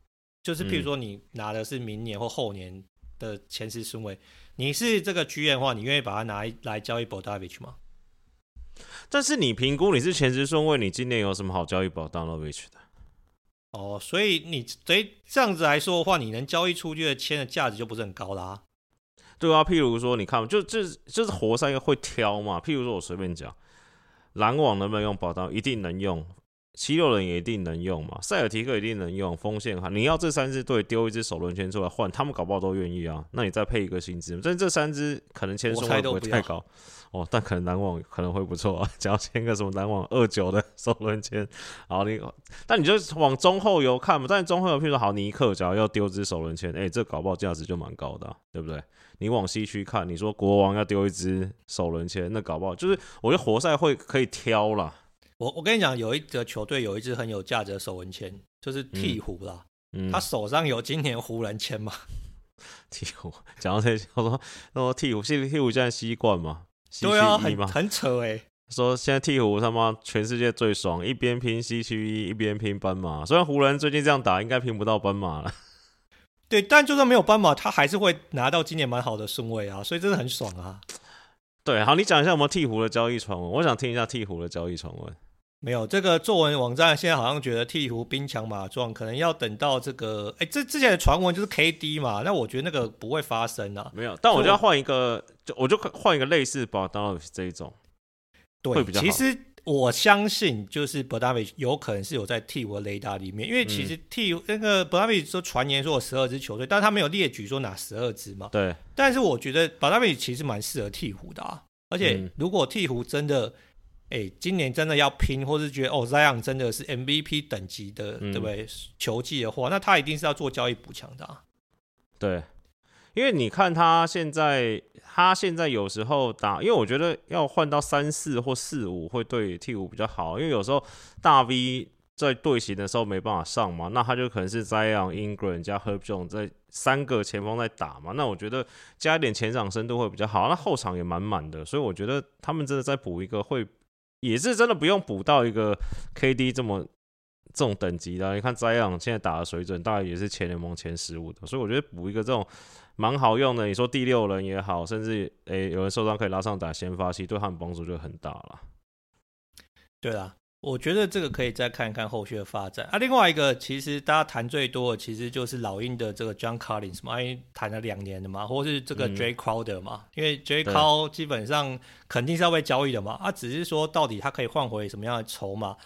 就是譬如说你拿的是明年或后年的前十顺位，嗯、你是这个剧院的话，你愿意把它拿来交易 Bogdanovic 吗？但是你评估你是前十顺位，你今年有什么好交易 Bogdanovic 的？哦，所以你所以这样子来说的话，你能交易出去的签的价值就不是很高啦。对啊，譬如说，你看，就就就是活塞会挑嘛。譬如说，我随便讲，篮网能不能用宝刀？一定能用。七六人也一定能用嘛。塞尔提克一定能用。锋线哈，你要这三支队丢一支首轮签出来换，他们搞不好都愿意啊。那你再配一个薪资，但这三支可能签数会不会太高？哦，但可能篮网可能会不错啊。只要签个什么篮网二九的首轮签，好，你但你就往中后游看嘛。但中后游，譬如说好尼克，只要要丢支首轮签，哎，这搞不好价值就蛮高的啊，对不对？你往西区看，你说国王要丢一支首轮签，那搞不好就是我觉得活塞会可以挑啦。我我跟你讲，有一个球队有一支很有价值的首轮签，就是鹈鹕啦。嗯，他手上有今年湖人签嘛？鹈鹕讲到这，我说说鹈鹕，现在鵜鹕现在西冠嘛？对啊，很很扯哎、欸。说现在鹈鹕他妈全世界最爽，一边拼西区一，一边拼斑马。虽然湖人最近这样打，应该拼不到斑马了。对，但就算没有斑马，他还是会拿到今年蛮好的顺位啊，所以真的很爽啊。对，好，你讲一下我们鹈鹕的交易传闻？我想听一下鹈鹕的交易传闻。没有，这个作文网站现在好像觉得鹈鹕兵强马壮，可能要等到这个，哎，这之前的传闻就是 KD 嘛，那我觉得那个不会发生啊。没有，但我就要换一个，就我就换一个类似 Bogdanovic 这一种，对，会比较好。其实我相信，就是 Bogdanovic 有可能是有在鵜鹕的雷达里面，因为其实替、嗯、那个 Bogdanovic 说传言说有十二支球队，但他没有列举说哪十二支嘛。对。但是我觉得 Bogdanovic 其实蛮适合鵜鹕的啊。而且，如果鵜鹕真的，哎、今年真的要拼，或是觉得哦，Zion 真的是 MVP 等级的，嗯、对不对？球技的话，那他一定是要做交易补强的、啊。对，因为你看他现在，他现在有时候打，因为我觉得要换到三四或四五会对鵜鹕比较好，因为有时候大 V 在队形的时候没办法上嘛，那他就可能是 Zion、Ingram 加 Herb Jones 在。三个前锋在打嘛，那我觉得加一点前场深度会比较好。那后场也满满的，所以我觉得他们真的再补一个会，也是真的不用补到一个 KD 这么这种等级的。你看 Zion 现在打的水准，大概也是前联盟前十五的，所以我觉得补一个这种蛮好用的。你说第六人也好，甚至诶、欸、有人受伤可以拉上打先发，其实对他们帮助就很大了。对啦。我觉得这个可以再看一看后续的发展啊。另外一个，其实大家谈最多的，其实就是老鹰的这个 John Collins 嘛，因为谈了两年的嘛，或是这个 Jae Crowder 嘛，嗯、因为 Jae Crowder 基本上肯定是要被交易的嘛，啊，只是说到底他可以换回什么样的筹码。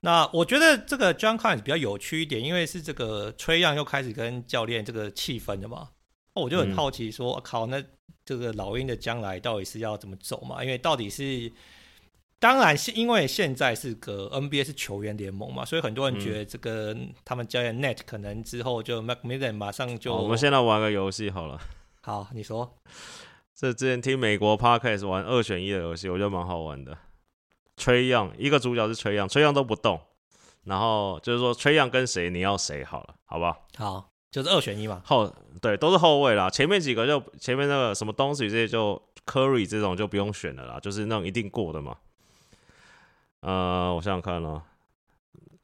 那我觉得这个 John Collins 比较有趣一点，因为是这个 Trae Young 又开始跟教练这个气氛的嘛，我就很好奇说，嗯、靠，那这个老鹰的将来到底是要怎么走嘛？因为到底是。当然是因为现在是个 NBA 是球员联盟嘛，所以很多人觉得这个他们教练 Net 可能之后就 McMillan 马上就。我们现在玩个游戏好了。好，你说。这之前听美国 Podcast 玩二选一的游戏，我觉得蛮好玩的。Trae Young 一个主角是崔样崔样都不动，然后就是说 Trae Young 跟谁你要谁好了，好不好？好，就是二选一嘛。后对都是后卫啦，前面几个就前面那个什么东西这些就 Curry 这种就不用选了啦，就是那种一定过的嘛。呃，我想想看哦，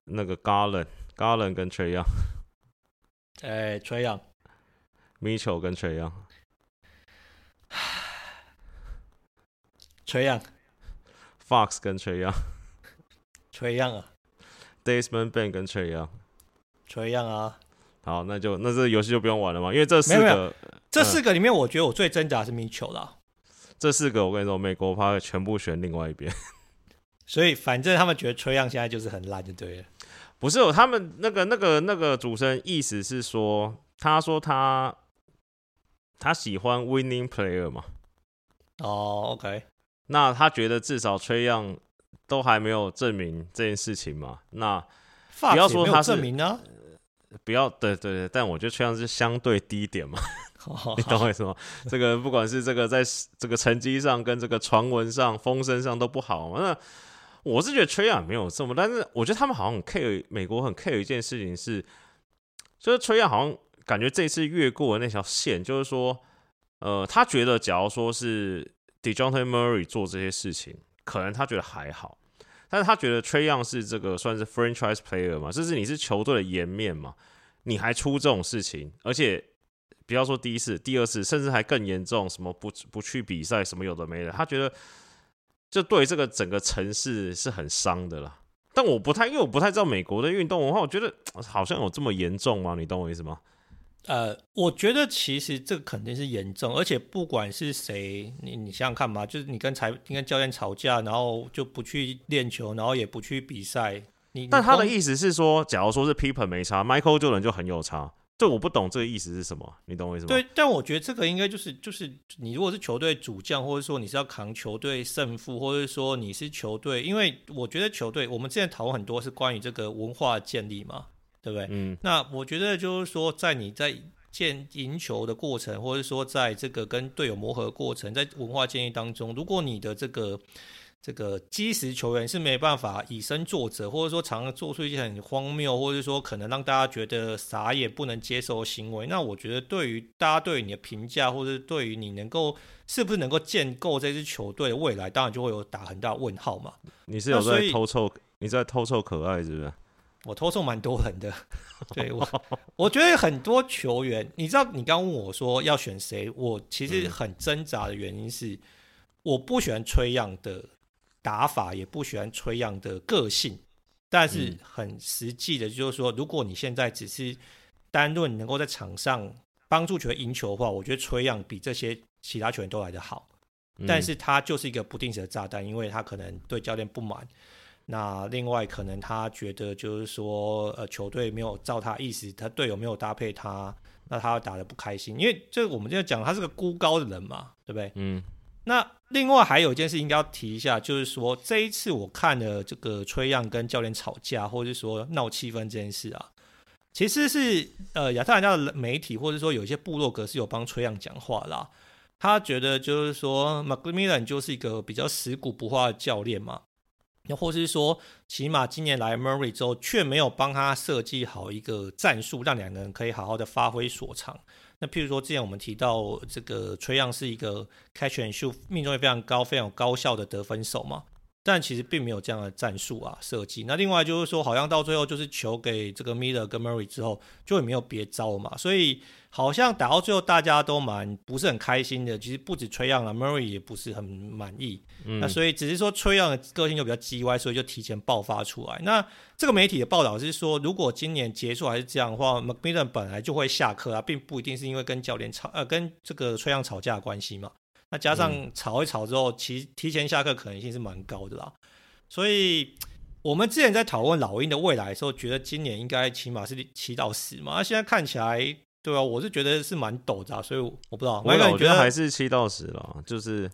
那个 Garland，Garland 跟 Trae Young，哎，Trae Young，Mitchell 跟 Trae Young，Trae Young，Fox 跟 Trae Young，Trae Young 啊，Desmond Bane 跟 Trae Young，Trae Young 啊，好，那就那这游戏就不用玩了嘛，因为这四个，这四个里面，我觉得我最挣扎是 Mitchell 啦。这四个我跟你说，美国趴会全部选另外一边。所以反正他们觉得 Trae Young 现在就是很烂，就对了。不是，他们那个那个那个主持人意思是说，他说他他喜欢 winning player 嘛。哦，OK。那他觉得至少 Trae Young 都还没有证明这件事情嘛。那不要说他是证明呢，不要对对对，但我觉得 Trae Young 是相对低点嘛。你懂我意思吗？这个不管是这个在这个成绩上跟这个传闻上风声上都不好嘛。那我是觉得 Trae Young 没有这么，但是我觉得他们好像很 care 美国很 care 一件事情是，就是 Trae Young 好像感觉这次越过的那条线，就是说，呃，他觉得假如说是 Dejounte Murray 做这些事情，可能他觉得还好，但是他觉得 Trae Young 是这个算是 franchise player 嘛，就是你是球队的颜面嘛，你还出这种事情，而且不要说第一次、第二次，甚至还更严重，什么不不去比赛，什么有的没的，他觉得。就对这个整个城市是很伤的啦，但我不太，因为我不太知道美国的运动文化，我觉得好像有这么严重吗？你懂我意思吗？呃，我觉得其实这个肯定是严重，而且不管是谁，你你想想看嘛，就是你跟裁，你跟教练吵架，然后就不去练球，然后也不去比赛，你。但他的意思是说，假如说是 Pippen 没差，Michael Jordan 就很有差。这我不懂这个意思是什么，你懂我意思吗？对，但我觉得这个应该就是就是你如果是球队主将，或者说你是要扛球队胜负，或者说你是球队，因为我觉得球队我们之前讨论很多是关于这个文化建立嘛，对不对？嗯。那我觉得就是说，在你在建赢球的过程，或者说在这个跟队友磨合的过程，在文化建立当中，如果你的这个。这个基石球员是没办法以身作则，或者说常常做出一些很荒谬，或者说可能让大家觉得傻眼、不能接受的行为。那我觉得，对于大家对于你的评价，或者对于你能够是不是能够建构这支球队的未来，当然就会有打很大问号嘛。你是有在偷臭？你在偷臭可爱是不是？我偷送蛮多人的。对我，我觉得很多球员，你知道，你刚问我说要选谁，我其实很挣扎的原因是。我不喜欢崔样的打法，也不喜欢崔样的个性，但是很实际的，就是说，如果你现在只是单论能够在场上帮助球员赢球的话，我觉得崔样比这些其他球员都来得好。但是他就是一个不定时的炸弹，因为他可能对教练不满。那另外可能他觉得就是说，呃，球队没有照他意思，他队友没有搭配他，那他打的不开心。因为这我们就讲他是个孤高的人嘛，对不对？嗯。那另外还有一件事应该要提一下，就是说这一次我看了这个崔样跟教练吵架，或者是说闹气氛这件事啊，其实是呃亚特兰大的媒体或者说有一些部落格是有帮崔样讲话啦。他觉得就是说，McMillan 就是一个比较死骨不化的教练嘛。又或是说，起码今年来 Murray 之后，却没有帮他设计好一个战术，让两个人可以好好的发挥所长。那譬如说，之前我们提到这个崔杨是一个 catch and shoot 命中率非常高、非常高效的得分手嘛，但其实并没有这样的战术啊设计。那另外就是说，好像到最后就是球给这个 Miller 跟 Murray 之后，就也没有别招嘛，所以。好像打到最后大家都蛮不是很开心的，其实不止崔杨了，Murray 也不是很满意。嗯、那所以只是说崔杨的个性就比较叽歪，所以就提前爆发出来。那这个媒体的报道是说，如果今年结束还是这样的话，McMillan 本来就会下课啊，并不一定是因为跟教练吵呃跟这个崔杨吵架的关系嘛。那加上吵一吵之后，其实提前下课可能性是蛮高的啦。所以我们之前在讨论老鹰的未来的时候，觉得今年应该起码是七到十嘛。那现在看起来。对啊，我是觉得是蛮陡的，所以我不知道。我感觉得还是七到十了，就是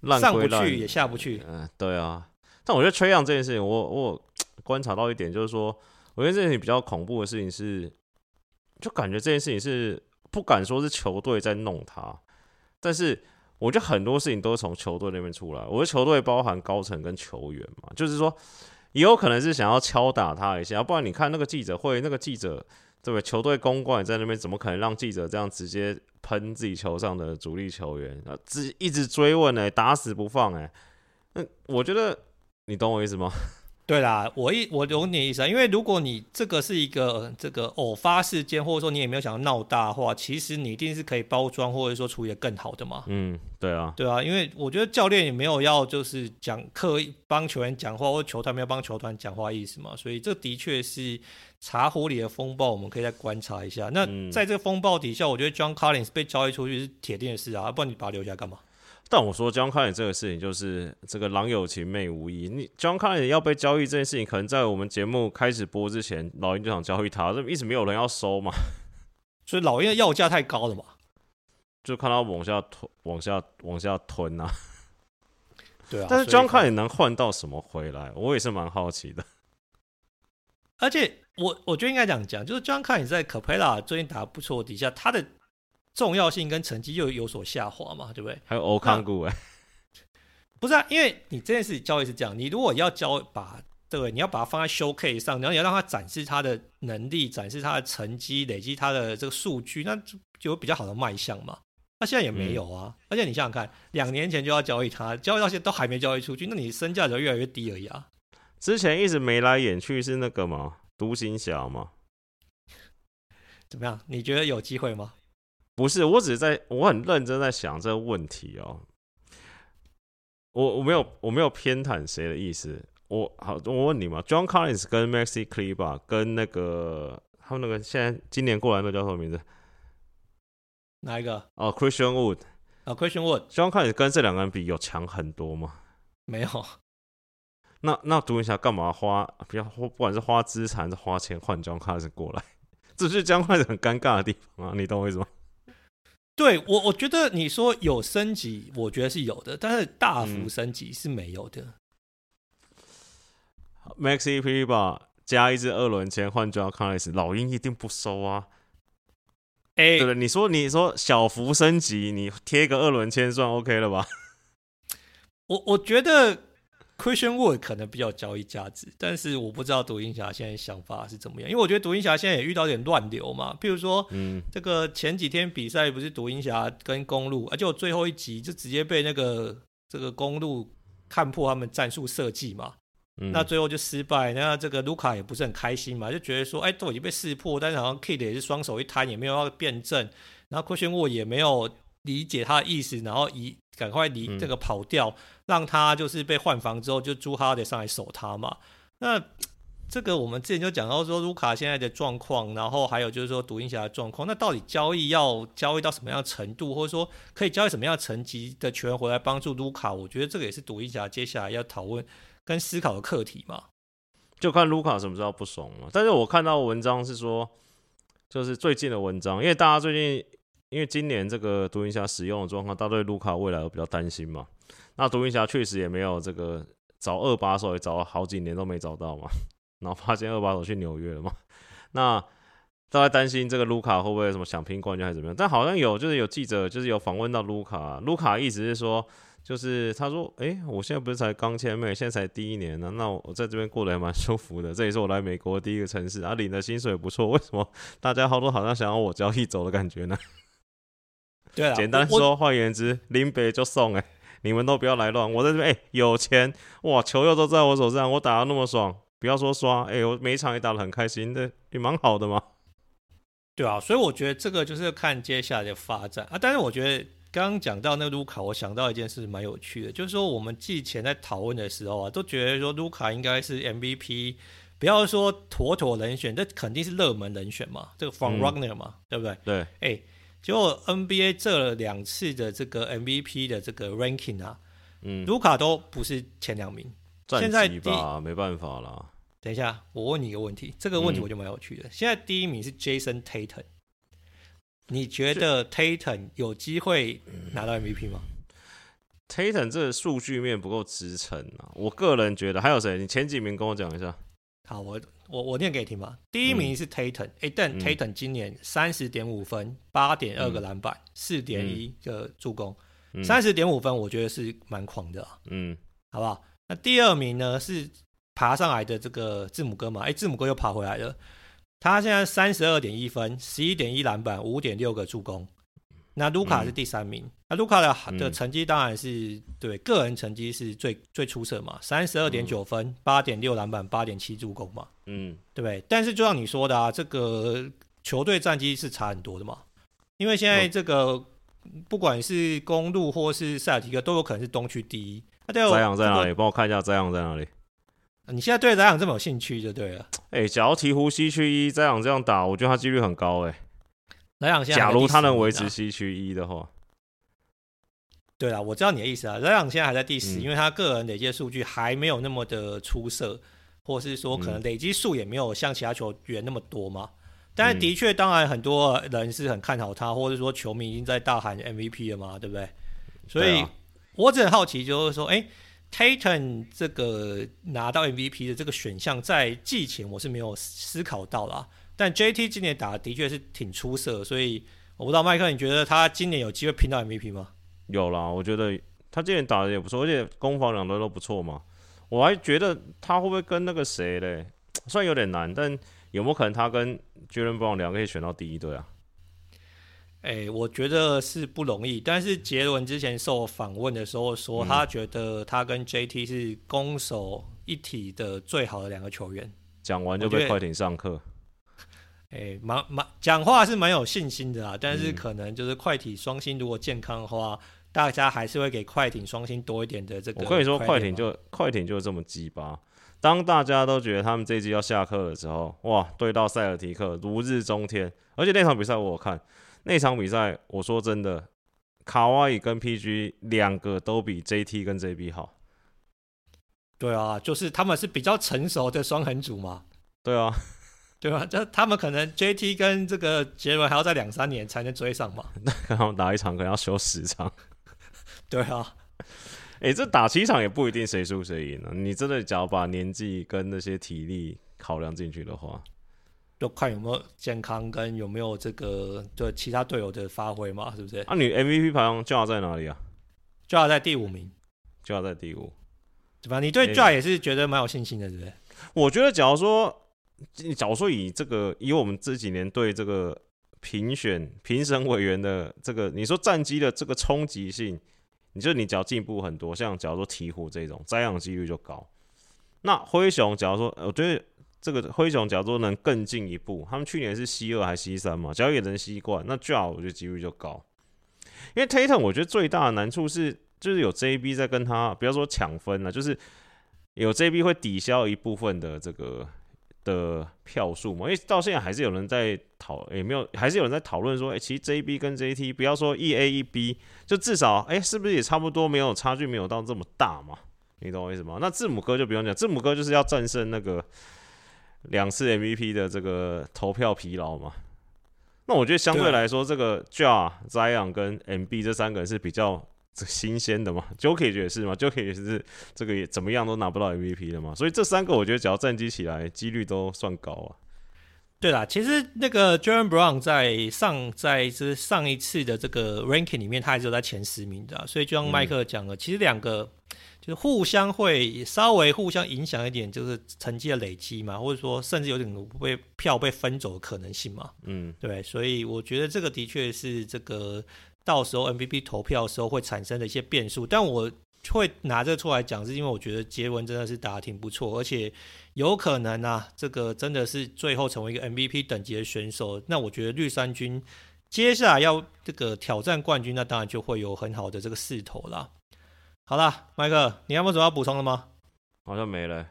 烂上不去也下不去。嗯，对啊。但我觉得吹杨这件事情，我我 观察到一点，就是说，我觉得这件事情比较恐怖的事情是，就感觉这件事情是不敢说是球队在弄他，但是我觉得很多事情都是从球队那边出来。我觉得球队包含高层跟球员嘛，就是说也有可能是想要敲打他一下，不然你看那个记者会，那个记者。对不对？球队公关也在那边，怎么可能让记者这样直接喷自己球上的主力球员啊？直一直追问哎，打死不放哎。那我觉得你懂我意思吗？对啦，我一我懂你的意思啊，因为如果你这个是一个这个偶发事件，或者说你也没有想要闹大的话，其实你一定是可以包装或者说处理的更好的嘛。嗯，对啊，对啊，因为我觉得教练也没有要就是讲刻意帮球员讲话，或球团没有帮球团讲话意思嘛，所以这的确是茶壶里的风暴，我们可以再观察一下。那在这个风暴底下，我觉得 John Collins 被交易出去是铁定的事啊，不然你把他留下来干嘛？但我说 John Collins 这个事情，就是这个郎有情妹无意。你 John Collins 要被交易这件事情，可能在我们节目开始播之前，老鹰就想交易他，这一直没有人要收嘛。所以老鹰的要价太高了嘛，就看他往下吞，往下往下吞啊。对啊，但是 John Collins 能换到什么回来？我也是蛮好奇的。而且我我觉得应该这样讲，就是 John Collins 在 Capela 最近打得不错底下，他的。重要性跟成绩又有所下滑嘛，对不对？还有欧康股哎，不是啊，因为你这件事交易是这样，你如果要交把对，你要把它放在 showcase 上，然后你要让它展示它的能力，展示它的成绩，累积它的这个数据，那就有比较好的卖相嘛。那现在也没有啊，嗯、而且你想想看，两年前就要交易它，交易到现在都还没交易出去，那你身价就越来越低而已啊。之前一直眉来眼去是那个吗？独行侠吗？怎么样？你觉得有机会吗？不是，我只是在，我很认真在想这个问题哦。我我没有我没有偏袒谁的意思。我好，我问你嘛，John Collins 跟 Maxi Kleber 跟那个他们那个现在今年过来那叫什么名字？哪一个？哦，Christian Wood。哦，Christian Wood。John Collins 跟这两个人比有强很多吗？没有。那那独行侠干嘛花？不要不管是花资产还是花钱换 John Collins 过来，这是 John Collins 很尴尬的地方啊！你懂我意思吗？对我，我觉得你说有升级，我觉得是有的，但是大幅升级是没有的。嗯、Maxi Kleber 加一支二轮签换 John Collins，老鹰一定不收啊！哎、欸，对了，你说你说小幅升级，你贴个二轮签算 OK 了吧？我我觉得。Christian Wood 可能比较交易价值，但是我不知道独行侠现在想法是怎么样，因为我觉得独行侠现在也遇到点乱流嘛。譬如说，嗯，这个前几天比赛不是独行侠跟公路，而且我最后一集就直接被那个这个公路看破他们战术设计嘛，嗯，那最后就失败。那这个卢卡也不是很开心嘛，就觉得说，哎，都已经被识破，但是好像 Kidd 也是双手一摊，也没有要辩证，然后 Christian Wood 也没有理解他的意思，然后以赶快离这个跑掉，嗯、让他就是被换防之后，就朱哈得上来守他嘛。那 这个我们之前就讲到说，卢卡现在的状况，然后还有就是说独行侠的状况，那到底交易要交易到什么样的程度，或者说可以交易什么样的层级的球员回来帮助卢卡？我觉得这个也是独行侠接下来要讨论跟思考的课题嘛。就看卢卡什么时候不怂了。但是我看到文章是说，就是最近的文章，因为大家最近因为今年这个独行侠使用的状况，大家对卢卡未来都比较担心嘛。那独行侠确实也没有这个找二把手，也找了好几年都没找到嘛。然后发现二把手去纽约了嘛。那大家担心这个卢卡会不会什么想拼冠军还是怎么样？但好像有，就是有记者就是有访问到卢卡，卢卡意思是说。就是他说，哎、我现在不是才刚签美，现在才第一年呢，那我在这边过得还蛮舒服的。这也是我来美国的第一个城市，啊，领的薪水也不错。为什么大家好多好像想要我交易走的感觉呢？对啊，简单说，换言之，林北就送哎、欸，你们都不要来乱。我在这边哎、欸，有钱哇，球又都在我手上，我打的那么爽，不要说刷，哎、欸，我每一场也打的很开心，这也蛮好的嘛。对啊，所以我觉得这个就是看接下来的发展啊。但是我觉得。刚刚讲到那个卢卡，我想到一件事蛮有趣的，就是说我们季前在讨论的时候啊，都觉得说卢卡应该是 MVP，不要说妥妥人选，这肯定是热门人选嘛，这个 front runner 嘛，嗯、对不对？对，哎，结果 NBA 这两次的这个 MVP 的这个 ranking 啊，嗯，卢卡都不是前两名，现在吧没办法啦。等一下，我问你一个问题，这个问题我就蛮有趣的，嗯、现在第一名是 Jason Tatum。你觉得 Tatum 有机会拿到 MVP 吗？Tatum 这个数据面不够支撑啊！我个人觉得，还有谁？你前几名跟我讲一下。好，我我我念给你听吧。第一名是 Tatum，哎、嗯，但 Tatum 今年三十点五分，八点二个篮板，四点一个助攻，三十点五分，我觉得是蛮狂的、啊。嗯，好不好？那第二名呢是爬上来的这个字母哥嘛？哎，字母哥又爬回来了。他现在三十二点一分，十一点一篮板，五点六个助攻。那卢卡是第三名。嗯、那卢卡的的成绩当然是、嗯、对个人成绩是最最出色嘛，三十二点九分，八点六篮板，八点七助攻嘛。嗯，对不对？但是就像你说的啊，这个球队战绩是差很多的嘛。因为现在这个不管是公路或是塞尔提克，都有可能是东区第一。那在在哪里？帮我看一下在在哪里。你现在对莱昂这么有兴趣就对了。哎、欸，假如鹈鹕西区一，莱昂这样打，我觉得他几率很高哎、欸。莱昂现在假如他能维持西区一的话，对啊，我知道你的意思啊。莱昂现在还在第十、嗯，因为他个人累积数据还没有那么的出色，或是说可能累积数也没有像其他球员那么多嘛。但是的确，当然很多人是很看好他，或者说球迷已经在大喊 MVP 了嘛，对不对？所以我只很好奇，就是说，哎、欸。，Tayton 这个拿到 MVP 的这个选项，在季前我是没有思考到啦。但 JT 今年打的的确是挺出色，所以我不知道麦克，你觉得他今年有机会拼到 MVP 吗？有啦，我觉得他今年打的也不错，而且攻防两端都不错嘛。我还觉得他会不会跟那个谁嘞？虽然有点难，但有没有可能他跟 Jaylen Brown 两个可以选到第一队啊？哎、欸，我觉得是不容易。但是杰伦之前受访问的时候说，他觉得他跟 JT 是攻守一体的最好的两个球员。讲完就被快艇上课。哎、欸，蛮蛮讲话是蛮有信心的啊。但是可能就是快艇双星如果健康的话，嗯、大家还是会给快艇双星多一点的这个。我跟你说，快艇就快艇就这么鸡巴。当大家都觉得他们这一季要下课的时候，哇，对到塞尔提克如日中天。而且那场比赛我有看。那场比赛，我说真的，卡哇伊跟 PG 两个都比 JT 跟 JB 好。对啊，就是他们是比较成熟的双横组嘛。对啊，对吧，这他们可能 JT 跟这个杰伦还要再两三年才能追上嘛。那跟他们打一场可能要休十场。对啊，哎、欸，这打七场也不一定谁输谁赢呢。你真的只要把年纪跟那些体力考量进去的话。就看有没有健康跟有没有这个对其他队友的发挥嘛，是不是？啊，你 MVP 排行 Ja 在哪里啊？Ja 在第五名，Ja 在第五，对吧？你对 Ja 也是觉得蛮有信心的，对不对？我觉得，假如说，你假如说以这个以我们这几年对这个评选评审委员的这个，你说战机的这个冲击性，你就你只要进步很多，像假如说鹈鹕这种摘奖几率就高。那灰熊，假如说，我觉得。这个灰熊，假如说能更进一步，他们去年是西二还是西三嘛？只要也能西冠，那最好我觉得几率就高。因为 Tatum 我觉得最大的难处是，就是有 JB 在跟他，不要说抢分了，就是有 JB 会抵消一部分的这个的票数嘛。因为到现在还是有人在讨，也、没有，还是有人在讨论说，哎、其实 JB 跟 JT 不要说一 A 一 B，就至少哎、是不是也差不多没有差距，没有到这么大嘛？你懂我意思吗？那字母哥就不用讲，字母哥就是要战胜那个两次 MVP 的这个投票疲劳嘛。那我觉得相对来说，这个 Ja、Zion 跟 MB 这三个人是比较新鲜的嘛。Jokic 也是嘛，Jokic 也是这个也怎么样都拿不到 MVP 的嘛。所以这三个我觉得只要战绩起来，几率都算高啊。对啦，其实那个 Jaylen Brown 在上在是上一次的这个 ranking 里面，他还是有在前十名的啊。所以就像麦克讲了，嗯、其实两个。就是互相会稍微互相影响一点，就是成绩的累积嘛，或者说甚至有点被票被分走的可能性嘛。嗯，对，所以我觉得这个的确是这个到时候 MVP 投票的时候会产生的一些变数。但我会拿这个出来讲，是因为我觉得杰文真的是打得挺不错，而且有可能啊，这个真的是最后成为一个 MVP 等级的选手。那我觉得绿衫军接下来要这个挑战冠军，那当然就会有很好的这个势头啦。好啦，麦克，你还有没有什么要补充的吗？好像没了，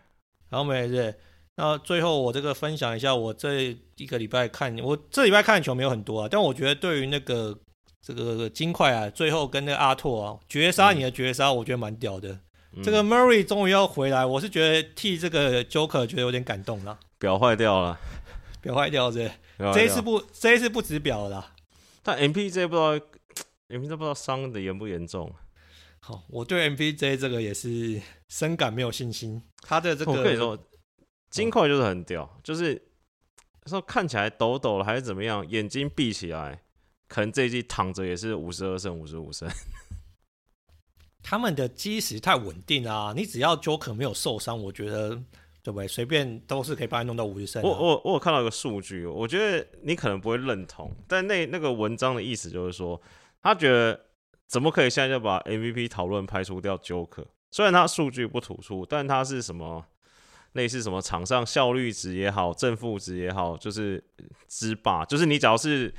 好像没了。那最后我这个分享一下，我这一个礼拜看，我这礼拜看的球没有很多啊，但我觉得对于那个这个金块啊，最后跟那个阿拓啊绝杀你的绝杀，我觉得蛮屌的。嗯、这个 Murray 终于要回来，我是觉得替这个 Joker 觉得有点感动了。表坏掉了，表坏掉是，是，这一次不这一次不止表了啦。但 MPJ 不知道，MPJ 不知道伤的严不严重。好，我对 MPJ 这个也是深感没有信心。他的这个，我跟你说，金块就是很屌，嗯、就是说看起来抖抖了还是怎么样，眼睛闭起来，可能这一季躺着也是五十二胜、五十五胜。他们的基石太稳定啊！你只要 Joker 没有受伤，我觉得对不对？随便都是可以把你弄到五十胜。我我我有看到一个数据，我觉得你可能不会认同，但那那个文章的意思就是说，他觉得。怎么可以现在就把 MVP 讨论排除掉？Joker 虽然他数据不突出，但他是什么类似什么场上效率值也好，正负值也好，就是之霸。就是你只要是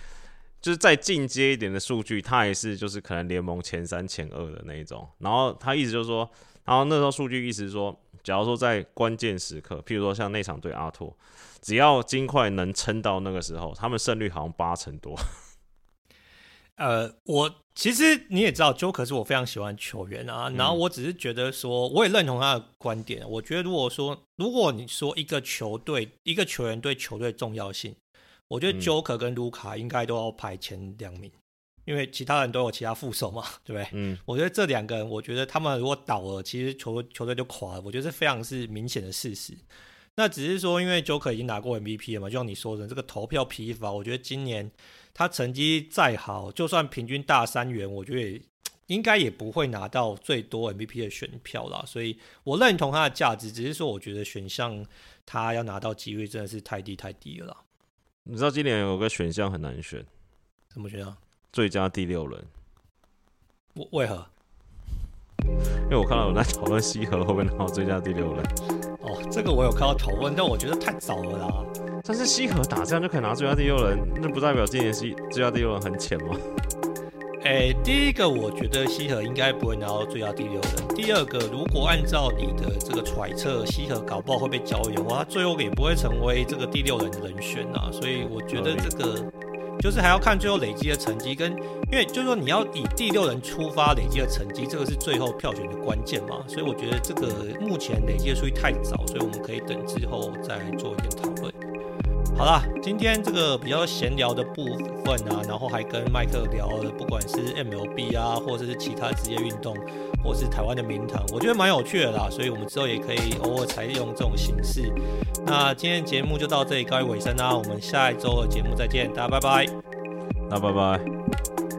就是再进阶一点的数据，他也是就是可能联盟前三前二的那一种。然后他意思就是说，然后那时候数据意思是说，假如说在关键时刻，譬如说像那场对阿拓，只要金块能撑到那个时候，他们胜率好像八成多。呃，我其实你也知道，Joker 是我非常喜欢球员啊。然后我只是觉得说，我也认同他的观点。我觉得如果说，如果你说一个球队、一个球员对球队重要性，我觉得 Joker 跟卢卡应该都要排前两名，因为其他人都有其他副手嘛，对不对？嗯，我觉得这两个人，我觉得他们如果倒了，其实球球队就垮了。我觉得这非常是明显的事实。那只是说，因为 Joker 已经拿过 MVP 了嘛，就像你说的，这个投票疲乏，我觉得今年。他成绩再好，就算平均大三元，我觉得应该也不会拿到最多 MVP 的选票啦。所以我认同他的价值，只是说我觉得选项他要拿到机会真的是太低太低了啦。你知道今年有个选项很难选，什么选项？最佳第六人。为为何？因为我看到有人在讨论西河会不会拿到最佳第六人。哦，这个我有看到讨论，但我觉得太早了啦。但是西河打这样就可以拿最佳第六人，那不代表今年西最佳第六人很浅吗？哎、第一个我觉得西河应该不会拿到最佳第六人。第二个，如果按照你的这个揣测，西河搞不好会被交易的话，他最后也不会成为这个第六人的人选啊。所以我觉得这个就是还要看最后累积的成绩，跟因为就是说你要以第六人出发累积的成绩，这个是最后票选的关键嘛。所以我觉得这个目前累积的数据太早，所以我们可以等之后再做一点讨论。好啦，今天这个比较闲聊的部分啊，然后还跟麦克聊了，不管是 MLB 啊，或者是其他职业运动，或是台湾的名堂，我觉得蛮有趣的啦。所以我们之后也可以偶尔采用这种形式。那今天节目就到这里告一尾声啦，我们下一周的节目再见，大家拜拜，那拜拜。